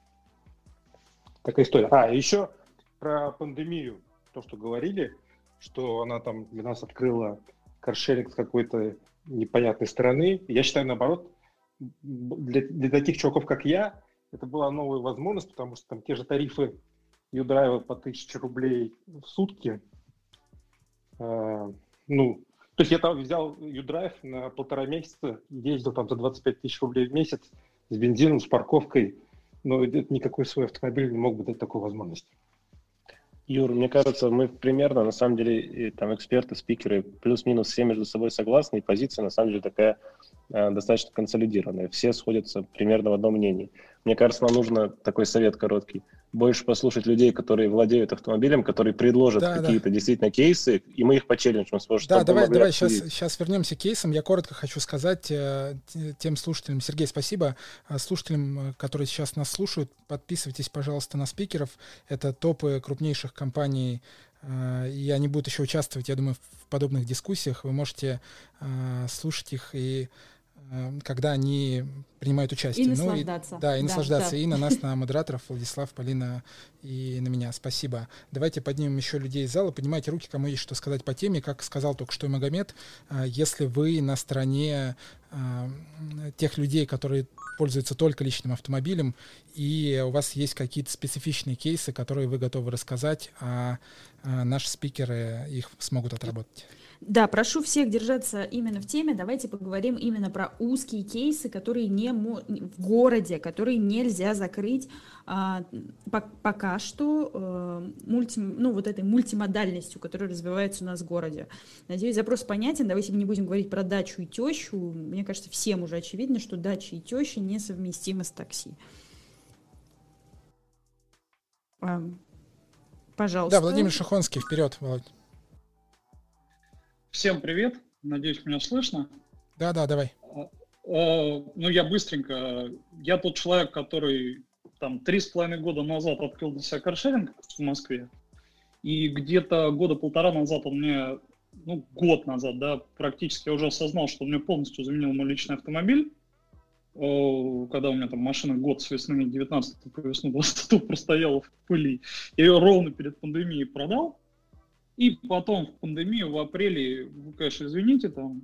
Такая история. А, еще про пандемию, то, что говорили, что она там для нас открыла каршеринг с какой-то непонятной стороны. Я считаю, наоборот, для, для таких чуваков, как я, это была новая возможность, потому что там те же тарифы U-Drive по 1000 рублей в сутки, э, ну, то есть я там взял U-Drive на полтора месяца, ездил там за 25 тысяч рублей в месяц с бензином, с парковкой, но никакой свой автомобиль не мог бы дать такую возможность. Юр, мне кажется, мы примерно, на самом деле, там эксперты, спикеры, плюс-минус все между собой согласны, и позиция, на самом деле, такая достаточно консолидированная. Все сходятся примерно в одном мнении. Мне кажется, нам нужно такой совет короткий – больше послушать людей, которые владеют автомобилем, которые предложат да, какие-то да. действительно кейсы, и мы их по челленджам сможем. Да, давай, давай сейчас, сейчас вернемся к кейсам. Я коротко хочу сказать э, тем слушателям, Сергей, спасибо, э, слушателям, э, которые сейчас нас слушают, подписывайтесь, пожалуйста, на спикеров. Это топы крупнейших компаний и они будут еще участвовать, я думаю, в подобных дискуссиях. Вы можете слушать их и когда они принимают участие. И наслаждаться. Ну, и, да, и да, наслаждаться. Да. И на нас, на модераторов, Владислав, Полина и на меня. Спасибо. Давайте поднимем еще людей из зала. Поднимайте руки, кому есть что сказать по теме. Как сказал только что Магомед, э, если вы на стороне э, тех людей, которые пользуются только личным автомобилем, и у вас есть какие-то специфичные кейсы, которые вы готовы рассказать, а наши спикеры их смогут отработать. Да, прошу всех держаться именно в теме. Давайте поговорим именно про узкие кейсы, которые не в городе, которые нельзя закрыть а, по пока что а, мульти, ну, вот этой мультимодальностью, которая развивается у нас в городе. Надеюсь, запрос понятен. Давайте мы не будем говорить про дачу и тещу. Мне кажется, всем уже очевидно, что дача и теща несовместимы с такси. А, пожалуйста. Да, Владимир Шахонский, вперед, Володь. Всем привет, надеюсь, меня слышно. Да, да, давай. А, а, ну, я быстренько. Я тот человек, который там три с половиной года назад открыл для себя каршеринг в Москве. И где-то года полтора назад он мне, ну, год назад, да, практически я уже осознал, что он мне полностью заменил мой личный автомобиль. Когда у меня там машина год с весны 19 по весну 20 простояла в пыли. Я ее ровно перед пандемией продал и потом в пандемию в апреле, вы, конечно, извините, там,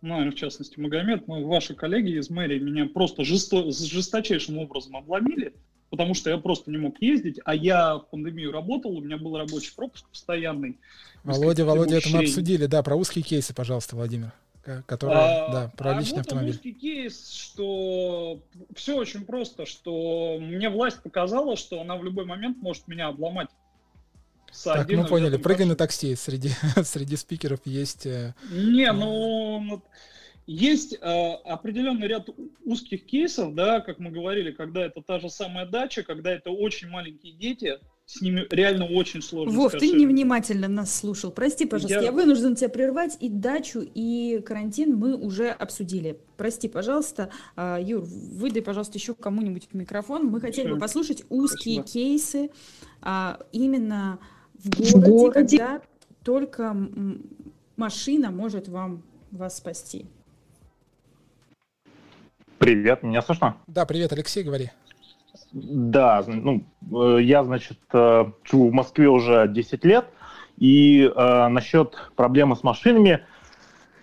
наверное, в частности, Магомед, но ваши коллеги из мэрии меня просто жесто... жесточайшим образом обломили, потому что я просто не мог ездить, а я в пандемию работал, у меня был рабочий пропуск постоянный. Володя, Володя, это мы обсудили, да, про узкие кейсы, пожалуйста, Владимир. Которые, а, да, про а личный вот автомобиль. узкий кейс, что все очень просто, что мне власть показала, что она в любой момент может меня обломать. Так, мы поняли. Прыгай на такси. Среди, среди спикеров есть... Э, Не, ну... Есть э, определенный ряд узких кейсов, да, как мы говорили, когда это та же самая дача, когда это очень маленькие дети, с ними реально очень сложно. Вов, ты невнимательно нас слушал. Прости, пожалуйста, я... я вынужден тебя прервать. И дачу, и карантин мы уже обсудили. Прости, пожалуйста. А, Юр, выдай, пожалуйста, еще кому-нибудь микрофон. Мы хотели Все. бы послушать узкие Спасибо. кейсы а, именно в городе, в городе, когда только машина может вам вас спасти. Привет, меня слышно? Да, привет, Алексей, говори. Да, ну, э, я, значит, э, живу в Москве уже 10 лет, и э, насчет проблемы с машинами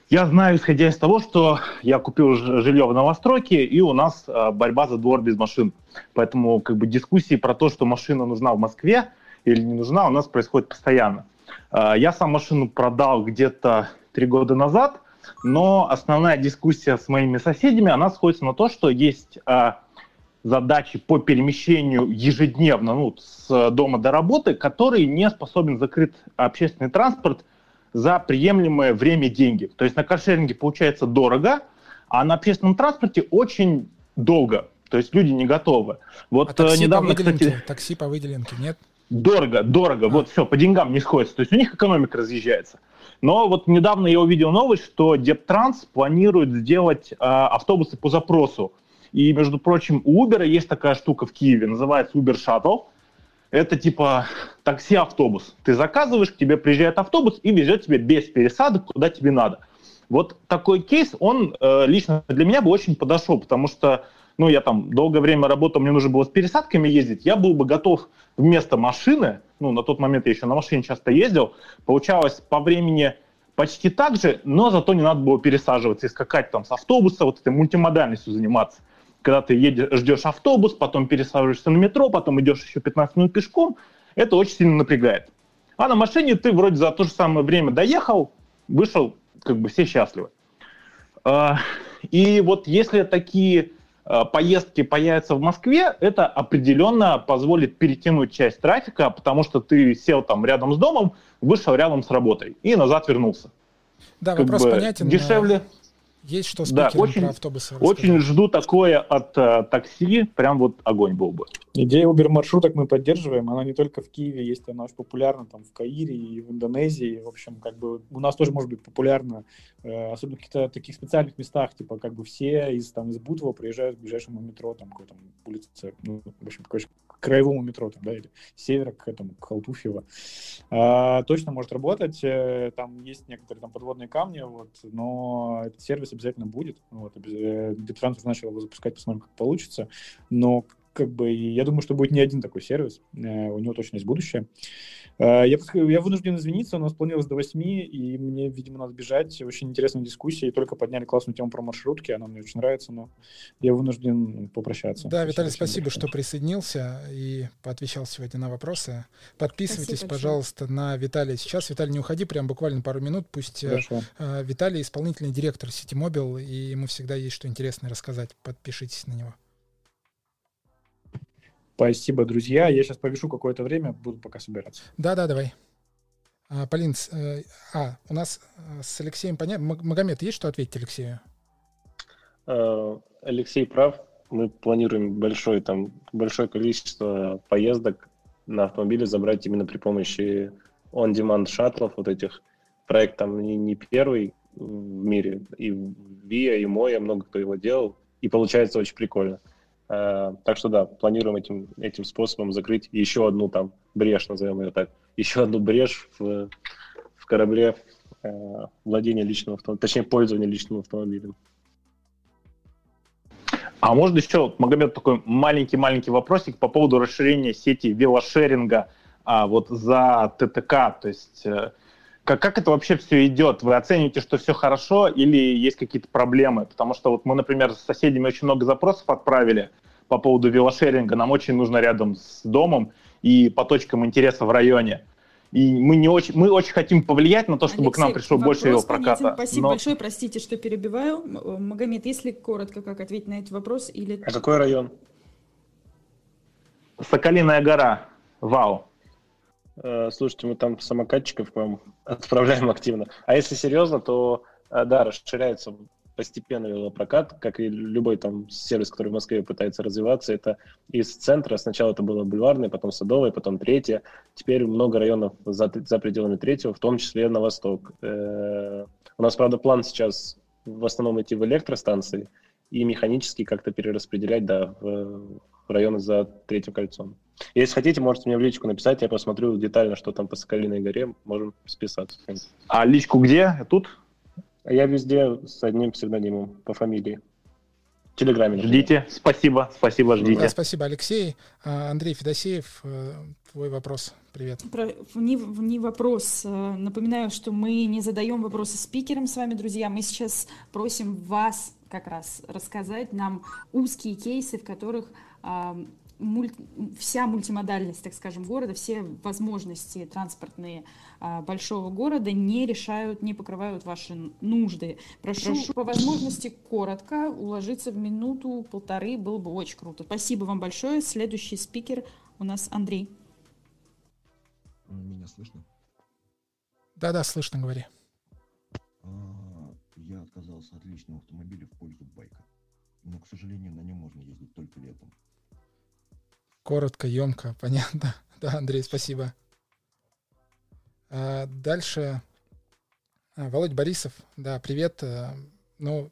я знаю, исходя из того, что я купил жилье в новостройке, и у нас э, борьба за двор без машин. Поэтому как бы дискуссии про то, что машина нужна в Москве или не нужна, у нас происходит постоянно. Э, я сам машину продал где-то три года назад, но основная дискуссия с моими соседями, она сходится на то, что есть э, задачи по перемещению ежедневно ну, с дома до работы, который не способен закрыть общественный транспорт за приемлемое время деньги. То есть на каршеринге получается дорого, а на общественном транспорте очень долго. То есть люди не готовы. Вот а такси недавно, по кстати... Такси по выделенке, нет? Дорого, дорого. Вот все, по деньгам не сходится. То есть у них экономика разъезжается. Но вот недавно я увидел новость, что Дептранс планирует сделать э, автобусы по запросу. И, между прочим, у Uber есть такая штука в Киеве, называется Uber Shuttle. Это типа такси-автобус. Ты заказываешь, к тебе приезжает автобус и везет тебя без пересадок, куда тебе надо. Вот такой кейс, он э, лично для меня бы очень подошел, потому что, ну, я там долгое время работал, мне нужно было с пересадками ездить, я был бы готов вместо машины, ну, на тот момент я еще на машине часто ездил, получалось по времени почти так же, но зато не надо было пересаживаться и скакать там с автобуса, вот этой мультимодальностью заниматься. Когда ты едешь, ждешь автобус, потом пересаживаешься на метро, потом идешь еще 15 минут пешком, это очень сильно напрягает. А на машине ты вроде за то же самое время доехал, вышел, как бы все счастливы. А, и вот если такие поездки появятся в Москве, это определенно позволит перетянуть часть трафика, потому что ты сел там рядом с домом, вышел рядом с работой и назад вернулся. Да, как вопрос понятен. Дешевле. Есть что да, очень, про автобусы Очень жду такое от э, такси, прям вот огонь был бы. Идея Uber маршруток мы поддерживаем, она не только в Киеве есть, она очень популярна там в Каире и в Индонезии, в общем, как бы у нас тоже может быть популярна, э, особенно в каких-то таких специальных местах, типа как бы все из там из Бутова приезжают к ближайшему метро, там какой-то улице, ну, в общем, короче, краевому метро, там, да, или севера к этому, к Халтуфьево. А, точно может работать, э, там есть некоторые там подводные камни, вот, но этот сервис обязательно будет, вот, Дептранс уже начал его запускать, посмотрим, как получится, но как бы я думаю, что будет не один такой сервис, э, у него точно есть будущее. Э, я, я вынужден извиниться, у нас планировалось до 8, и мне, видимо, надо бежать. Очень интересная дискуссия, и только подняли классную тему про маршрутки, она мне очень нравится, но я вынужден попрощаться. Да, Виталий, спасибо, большое. что присоединился и поотвечал сегодня на вопросы. Подписывайтесь, спасибо пожалуйста, большое. на Виталия сейчас. Виталий, не уходи, прям буквально пару минут. Пусть э, Хорошо. Виталий исполнительный директор сети Мобил, и ему всегда есть что интересное рассказать. Подпишитесь на него. Спасибо, друзья. Я сейчас повешу какое-то время, буду пока собираться. Да-да, давай. А, Полин, э, а, у нас э, с Алексеем понятно. Магомед, есть что ответить Алексею? Э, Алексей прав. Мы планируем большое, там, большое количество поездок на автомобиле забрать именно при помощи on-demand шаттлов, вот этих. Проект там не, не первый в мире. И Via, и Моя, много кто его делал. И получается очень прикольно. Так что да, планируем этим, этим способом закрыть еще одну там брешь, назовем ее так, еще одну брешь в, в корабле э, владения личным автомобилем, точнее пользования личным автомобилем. А можно еще, Магомед, такой маленький-маленький вопросик по поводу расширения сети велошеринга а, вот за ТТК, то есть э, как, как это вообще все идет? Вы оцениваете, что все хорошо или есть какие-то проблемы? Потому что вот мы, например, с соседями очень много запросов отправили по поводу велошеринга. Нам очень нужно рядом с домом и по точкам интереса в районе. И мы, не очень, мы очень хотим повлиять на то, чтобы Алексей, к нам пришло больше велопроката. Спасибо но... большое, простите, что перебиваю. Магомед, если коротко, как ответить на этот вопрос? Или... А какой район? Соколиная гора. Вау. Э, слушайте, мы там самокатчиков вам отправляем активно. А если серьезно, то э, да, расширяется постепенно велопрокат, как и любой там сервис, который в Москве пытается развиваться. Это из центра. Сначала это было бульварное, потом садовое, потом третье. Теперь много районов за, за пределами третьего, в том числе на восток. Э, у нас, правда, план сейчас в основном идти в электростанции и механически как-то перераспределять, да, в районы за третьим кольцом. Если хотите, можете мне в личку написать, я посмотрю детально, что там по Соколиной горе, можем списаться. А личку где? Тут? Я везде с одним псевдонимом по фамилии. В Телеграме. Ждите. Спасибо, спасибо, ждите. Да, спасибо, Алексей. А, Андрей Федосеев, э, твой вопрос. Привет. Про, не, не вопрос. Э, напоминаю, что мы не задаем вопросы спикерам с вами, друзья. Мы сейчас просим вас как раз рассказать нам узкие кейсы, в которых муль... вся мультимодальность, так скажем, города, все возможности транспортные а, большого города не решают, не покрывают ваши нужды. Прошу, Прошу по возможности коротко уложиться в минуту-полторы, было бы очень круто. Спасибо вам большое. Следующий спикер у нас Андрей. Меня слышно? Да-да, слышно, говори. А, я отказался от личного автомобиля в пользу байка. Но, к сожалению, на нем можно ездить только летом. Коротко, емко, понятно. Да, Андрей, спасибо. А дальше а, Володь Борисов. Да, привет. Э, ну,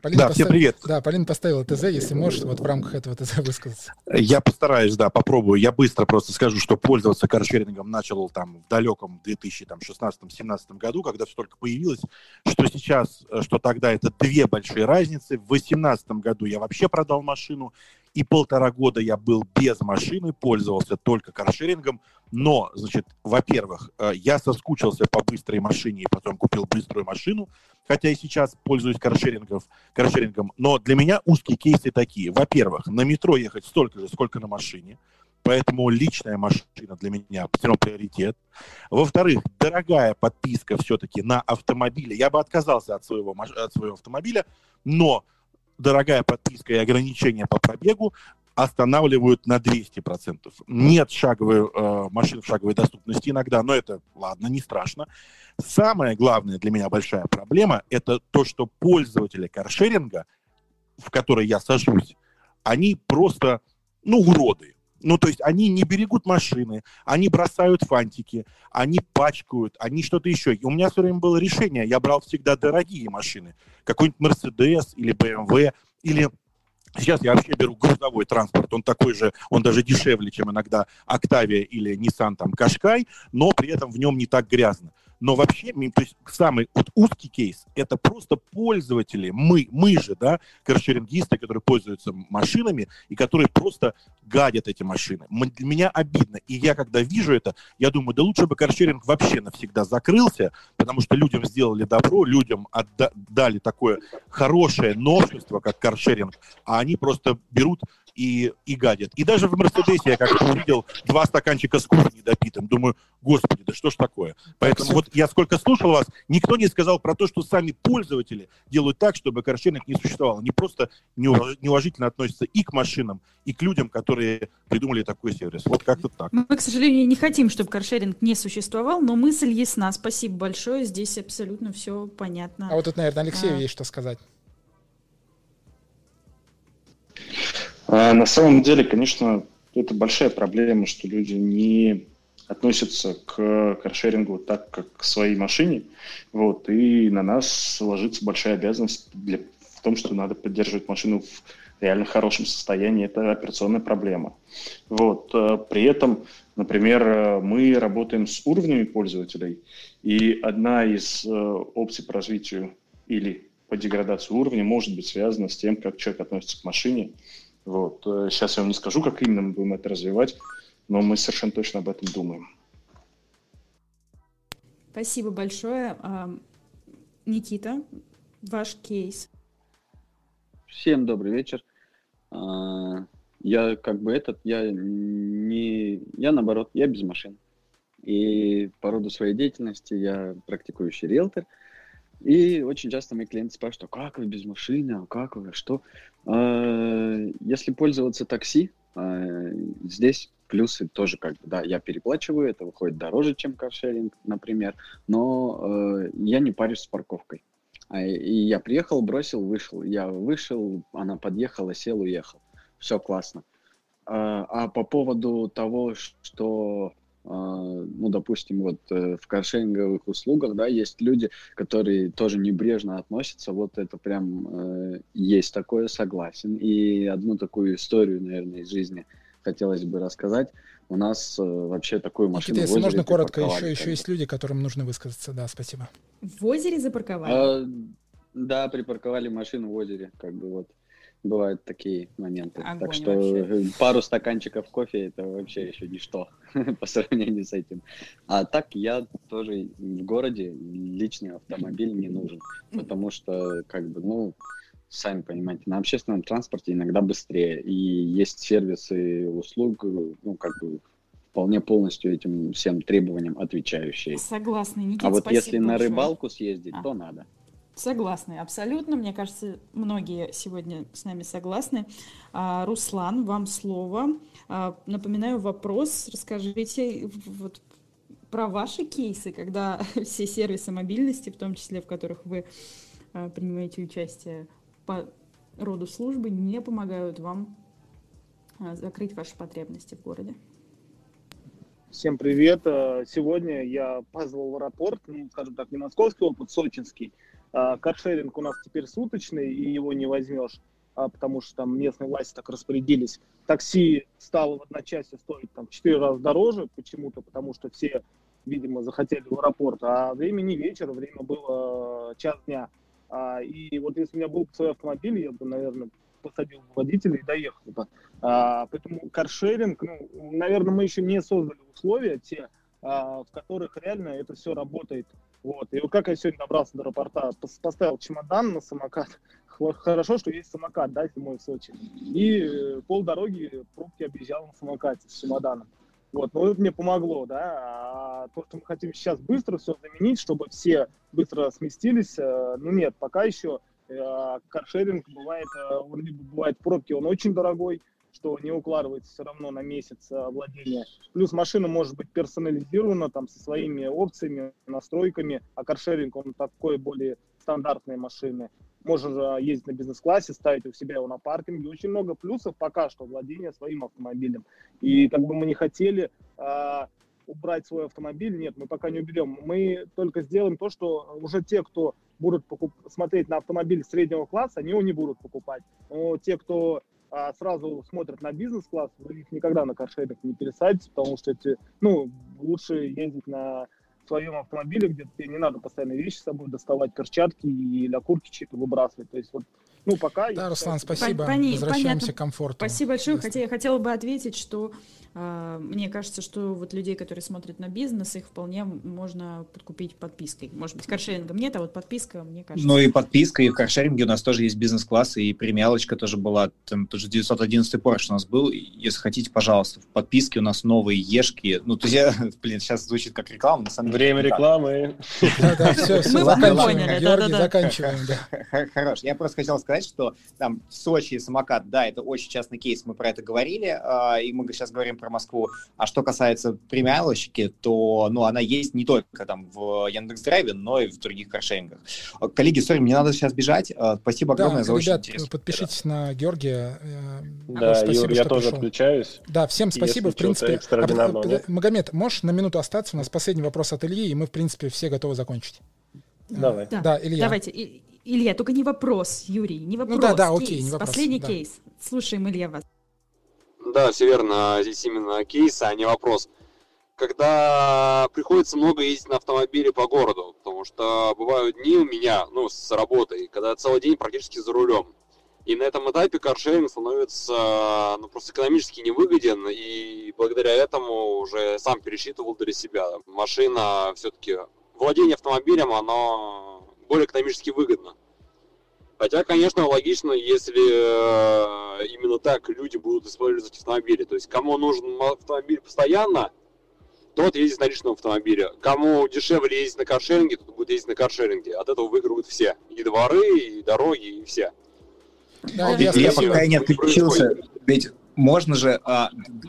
Полина да, постав... всем привет. Да, Полина поставила ТЗ, если можешь, вот в рамках этого ТЗ высказаться. Я постараюсь, да, попробую. Я быстро просто скажу, что пользоваться каршерингом начал там в далеком 2016-2017 году, когда все только появилось, что сейчас, э, что тогда это две большие разницы. В 2018 году я вообще продал машину, и полтора года я был без машины, пользовался только каршерингом. Но, значит, во-первых, э, я соскучился по быстрой машине и потом купил быструю машину, хотя и сейчас пользуюсь каршерингом, каршерингом. Но для меня узкие кейсы такие. Во-первых, на метро ехать столько же, сколько на машине. Поэтому личная машина для меня все равно приоритет. Во-вторых, дорогая подписка все-таки на автомобиле. Я бы отказался от своего, от своего автомобиля, но дорогая подписка и ограничения по пробегу останавливают на 200%. Нет шаговой, э, машин в шаговой доступности иногда, но это, ладно, не страшно. Самая главная для меня большая проблема – это то, что пользователи каршеринга, в которые я сажусь, они просто, ну, уроды. Ну, то есть они не берегут машины, они бросают фантики, они пачкают, они что-то еще. И у меня все время было решение, я брал всегда дорогие машины, какой-нибудь Mercedes или BMW, или Сейчас я вообще беру грузовой транспорт, он такой же, он даже дешевле, чем иногда Octavia или Nissan там Qashqai, но при этом в нем не так грязно. Но вообще, то есть самый вот узкий кейс – это просто пользователи, мы, мы же, да, каршерингисты, которые пользуются машинами и которые просто гадят эти машины. Для меня обидно. И я, когда вижу это, я думаю, да лучше бы каршеринг вообще навсегда закрылся, потому что людям сделали добро, людям отдали такое хорошее новшество, как каршеринг, а они просто берут и, и гадят. И даже в Мерседесе я как-то увидел два стаканчика с кофе недопитым. Думаю, господи, да что ж такое? Поэтому вот я сколько слушал вас, никто не сказал про то, что сами пользователи делают так, чтобы каршеринг не существовал. Они просто неуважительно относятся и к машинам, и к людям, которые придумали такой сервис. Вот как-то так. Мы, к сожалению, не хотим, чтобы каршеринг не существовал, но мысль ясна. Спасибо большое. Здесь абсолютно все понятно. А вот тут, наверное, Алексею а... есть что сказать. На самом деле, конечно, это большая проблема, что люди не относятся к каршерингу так, как к своей машине. Вот, и на нас ложится большая обязанность для, в том, что надо поддерживать машину в реально хорошем состоянии. Это операционная проблема. Вот, э, при этом, например, э, мы работаем с уровнями пользователей, и одна из э, опций по развитию или по деградации уровня может быть связана с тем, как человек относится к машине, вот. Сейчас э, я вам не скажу, как именно мы будем это развивать, но мы совершенно точно об этом думаем. Спасибо большое. Никита, ваш кейс. Всем добрый вечер. А, я как бы этот, я не, я наоборот, я без машин. И по роду своей деятельности я практикующий риэлтор – и очень часто мои клиенты спрашивают, а как вы без машины, а как вы, что? А, если пользоваться такси, а, здесь плюсы тоже как бы, да, я переплачиваю, это выходит дороже, чем каршеринг, например, но я не парюсь с парковкой. И я приехал, бросил, вышел. Я вышел, она подъехала, сел, уехал. Все классно. А, по поводу того, что ну, допустим, вот э, в каршеринговых услугах, да, есть люди, которые тоже небрежно относятся, вот это прям э, есть такое, согласен. И одну такую историю, наверное, из жизни хотелось бы рассказать. У нас э, вообще такую машину Никита, если можно коротко, еще, еще есть люди, которым нужно высказаться, да, спасибо. В озере запарковали? А, да, припарковали машину в озере, как бы вот бывают такие моменты. Огонь так что вообще. пару стаканчиков кофе это вообще еще ничто по сравнению с этим. А так я тоже в городе личный автомобиль не нужен, потому что как бы ну сами понимаете, на общественном транспорте иногда быстрее, и есть сервисы услуг, ну, как бы вполне полностью этим всем требованиям отвечающие. Согласна, Никита, А вот если на рыбалку съездить, а. то надо. Согласны, абсолютно. Мне кажется, многие сегодня с нами согласны. А, Руслан, вам слово. А, напоминаю вопрос. Расскажите вот про ваши кейсы, когда все сервисы мобильности, в том числе в которых вы а, принимаете участие по роду службы, не помогают вам закрыть ваши потребности в городе. Всем привет. Сегодня я позвал в аэропорт, ну, скажем так, не московский опыт, сочинский. А, каршеринг у нас теперь суточный, и его не возьмешь, а, потому что там местные власти так распорядились. Такси стало в одночасье стоить там в 4 раза дороже почему-то, потому что все, видимо, захотели в аэропорт, а время не вечер, время было час дня. А, и вот если у меня был свой автомобиль, я бы, наверное, посадил бы водителя и доехал бы. Поэтому каршеринг, ну, наверное, мы еще не создали условия те, в которых реально это все работает вот. И вот как я сегодня добрался до аэропорта, поставил чемодан на самокат. Хорошо, что есть самокат, да, зимой в Сочи. И э, пол дороги пробки объезжал на самокате с чемоданом. Вот, но это мне помогло, да. А то, что мы хотим сейчас быстро все заменить, чтобы все быстро сместились, э, ну нет, пока еще э, каршеринг бывает, бывает пробки, он очень дорогой, что не укладывается все равно на месяц э, владения. Плюс машина может быть персонализирована там со своими опциями, настройками, а каршеринг, он такой более стандартные машины. Можно ездить на бизнес-классе, ставить у себя его на паркинге. Очень много плюсов пока что владения своим автомобилем. И как бы мы не хотели а, убрать свой автомобиль, нет, мы пока не уберем. Мы только сделаем то, что уже те, кто будут покуп- смотреть на автомобиль среднего класса, они его не будут покупать. Но те, кто а сразу смотрят на бизнес-класс, вы их никогда на каршеринг не пересадите, потому что эти, ну, лучше ездить на своем автомобиле, где тебе не надо постоянно вещи с собой доставать, перчатки или окурки чьи-то выбрасывать. То есть вот ну, пока... Да, Руслан, спасибо. Пон- Возвращаемся понятно. к комфорту. Спасибо большое. Хотя я хотела бы ответить, что мне кажется, что вот людей, которые смотрят на бизнес, их вполне можно подкупить подпиской. Может быть, каршерингом нет, а вот подписка, мне кажется... Ну и подписка, и в каршеринге у нас тоже есть бизнес-класс, и премиалочка тоже была. Там тоже 911 Porsche у нас был. Если хотите, пожалуйста, в подписке у нас новые ешки. Ну, то есть я, блин, сейчас звучит как реклама, на самом деле. Время рекламы. Да-да, все, все, заканчиваем. Георгий, заканчиваем, да. Хорош. Я просто хотел сказать, что там Сочи самокат, да, это очень частный кейс, мы про это говорили, э, и мы сейчас говорим про Москву. А что касается премиалочки, то, ну, она есть не только там в Яндекс.Драйве, но и в других каршерингах. Коллеги, сори, мне надо сейчас бежать. Э, спасибо огромное да, за ребят, очень интересную подпишитесь да. на Георгия. Э, да, спасибо, Юр, я тоже пришел. отключаюсь. Да, всем спасибо. в принципе, а, Магомед, можешь на минуту остаться? У нас последний вопрос от Ильи, и мы, в принципе, все готовы закончить. Давай. Да, да Илья. Давайте. Илья, только не вопрос, Юрий, не вопрос. Ну да, да, кейс, окей, не вопрос. Последний да. кейс. Слушаем, Илья, вас. Да, все верно. Здесь именно кейс, а не вопрос. Когда приходится много ездить на автомобиле по городу, потому что бывают дни у меня, ну, с работой, когда целый день практически за рулем. И на этом этапе каршеринг становится ну, просто экономически невыгоден, и благодаря этому уже сам пересчитывал для себя. Машина все-таки, владение автомобилем, оно более экономически выгодно. Хотя, конечно, логично, если э, именно так люди будут использовать автомобили. То есть, кому нужен автомобиль постоянно, тот ездит на личном автомобиле. Кому дешевле ездить на каршеринге, тот будет ездить на каршеринге. От этого выигрывают все. И дворы, и дороги, и все. Да, я, я пока не отключился, ведь можно же э,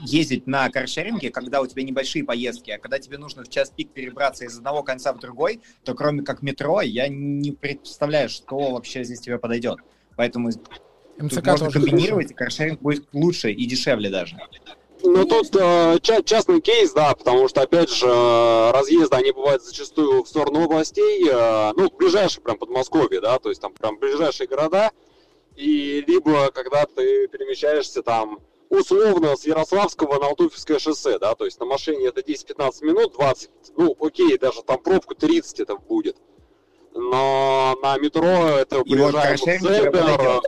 ездить на каршеринге, когда у тебя небольшие поездки, а когда тебе нужно в час пик перебраться из одного конца в другой, то кроме как метро, я не представляю, что вообще здесь тебе подойдет. Поэтому МЦК можно комбинировать, хорошо. и каршеринг будет лучше и дешевле даже. Ну, тут э, частный кейс, да, потому что, опять же, разъезды, они бывают зачастую в сторону областей, э, ну, ближайшие прям Подмосковье, да, то есть там прям ближайшие города, и либо когда ты перемещаешься там условно с Ярославского на Алтуфьевское шоссе, да, то есть на машине это 10-15 минут, 20, ну, окей, даже там пробку 30 это будет, но на метро это приезжаем вот в центр,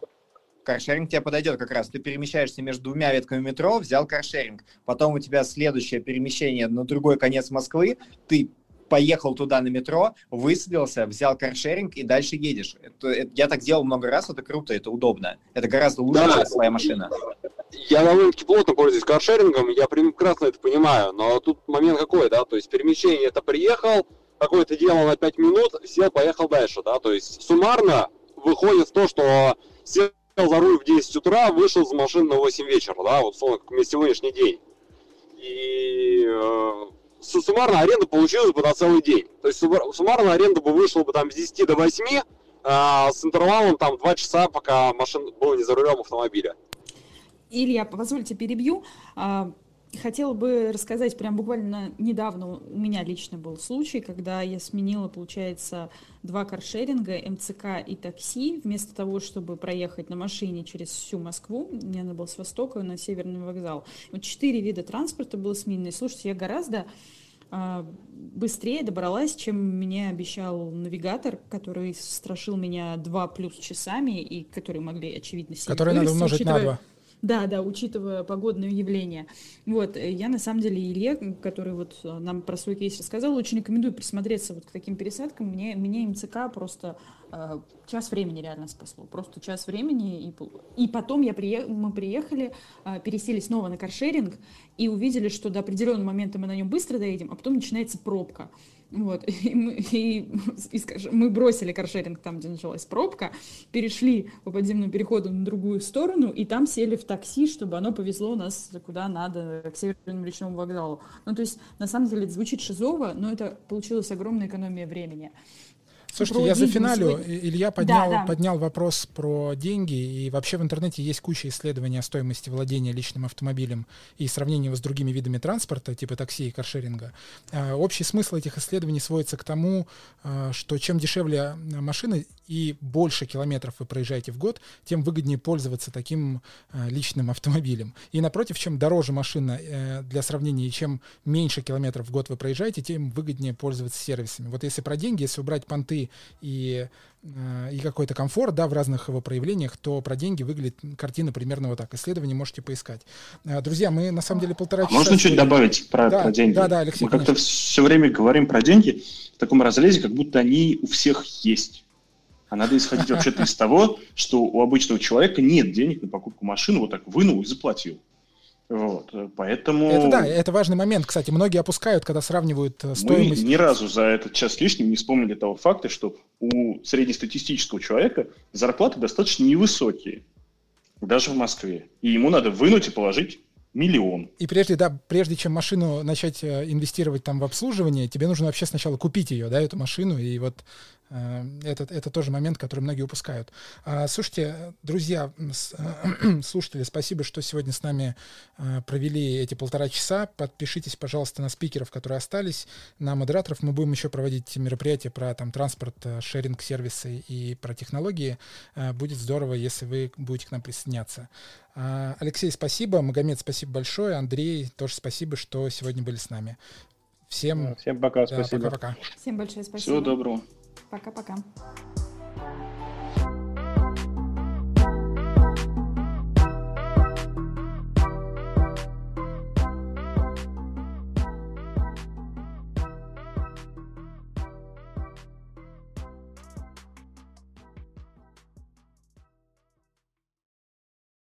каршеринг тебе подойдет как раз. Ты перемещаешься между двумя ветками метро, взял каршеринг. Потом у тебя следующее перемещение на другой конец Москвы. Ты поехал туда на метро, высадился, взял каршеринг и дальше едешь. Это, это, я так делал много раз, это круто, это удобно. Это гораздо лучше, да. чем своя машина. Я довольно-таки плотно пользуюсь каршерингом, я прекрасно это понимаю, но тут момент какой, да, то есть перемещение это приехал, какое-то дело на 5 минут, сел, поехал дальше, да, то есть суммарно выходит то, что сел за руль в 10 утра, вышел из машины на 8 вечера, да, вот словно как сегодняшний день. И э, суммарно аренда получилась бы на целый день. То есть суммарно аренда бы вышла бы там с 10 до 8, а с интервалом там 2 часа, пока машина была не за рулем автомобиля. Илья, позвольте перебью. Хотела бы рассказать, прям буквально недавно у меня лично был случай, когда я сменила, получается, два каршеринга, МЦК и такси, вместо того, чтобы проехать на машине через всю Москву, мне надо было с востока на северный вокзал. Вот четыре вида транспорта было сменено. И слушайте, я гораздо а, быстрее добралась, чем мне обещал навигатор, который страшил меня два плюс часами и которые могли, очевидно, сильно Которые надо умножить учитывая... на два. Да, да, учитывая погодные явления. Вот, э, я на самом деле Илье, который вот э, нам про свой кейс рассказал, очень рекомендую присмотреться вот к таким пересадкам. Мне, мне МЦК просто час времени реально спасло. Просто час времени. И, и потом я прие, мы приехали, э, пересели снова на каршеринг и увидели, что до определенного момента мы на нем быстро доедем, а потом начинается пробка. Вот, и мы, и, и, скажем, мы бросили каршеринг там, где началась пробка, перешли по подземному переходу на другую сторону, и там сели в такси, чтобы оно повезло нас куда надо, к Северному речному вокзалу. Ну, то есть, на самом деле, это звучит шизово, но это получилась огромная экономия времени. Слушайте, я за финалю. Илья поднял, да, да. поднял вопрос про деньги, и вообще в интернете есть куча исследований о стоимости владения личным автомобилем и сравнения его с другими видами транспорта, типа такси и каршеринга. А, общий смысл этих исследований сводится к тому, а, что чем дешевле машина и больше километров вы проезжаете в год, тем выгоднее пользоваться таким а, личным автомобилем. И напротив, чем дороже машина э, для сравнения, и чем меньше километров в год вы проезжаете, тем выгоднее пользоваться сервисами. Вот если про деньги, если убрать понты и, э, и какой-то комфорт да, в разных его проявлениях, то про деньги выглядит картина примерно вот так. Исследование можете поискать. Э, друзья, мы на самом деле полтора а часа... Можно чуть добавить про, да, про деньги? Да, да, Алексей, Мы как-то все время говорим про деньги в таком разрезе, как будто они у всех есть. А надо исходить вообще-то из того, что у обычного человека нет денег на покупку машины, вот так вынул и заплатил. Вот, поэтому... Это да, это важный момент, кстати. Многие опускают, когда сравнивают э, стоимость... Мы ни разу за этот час лишним не вспомнили того факта, что у среднестатистического человека зарплаты достаточно невысокие, даже в Москве. И ему надо вынуть и положить миллион. И прежде, да, прежде чем машину начать э, инвестировать там в обслуживание, тебе нужно вообще сначала купить ее, да, эту машину, и вот э, это, это тоже момент, который многие упускают. А, слушайте, друзья, слушатели, спасибо, что сегодня с нами э, провели эти полтора часа. Подпишитесь, пожалуйста, на спикеров, которые остались, на модераторов. Мы будем еще проводить мероприятия про там транспорт, шеринг, сервисы и про технологии. Будет здорово, если вы будете к нам присоединяться. А, Алексей, спасибо. Магомед, спасибо большое. Андрей, тоже спасибо, что сегодня были с нами. Всем, Всем пока, да, спасибо. Пока-пока. Всем большое спасибо. Всего доброго. Пока-пока.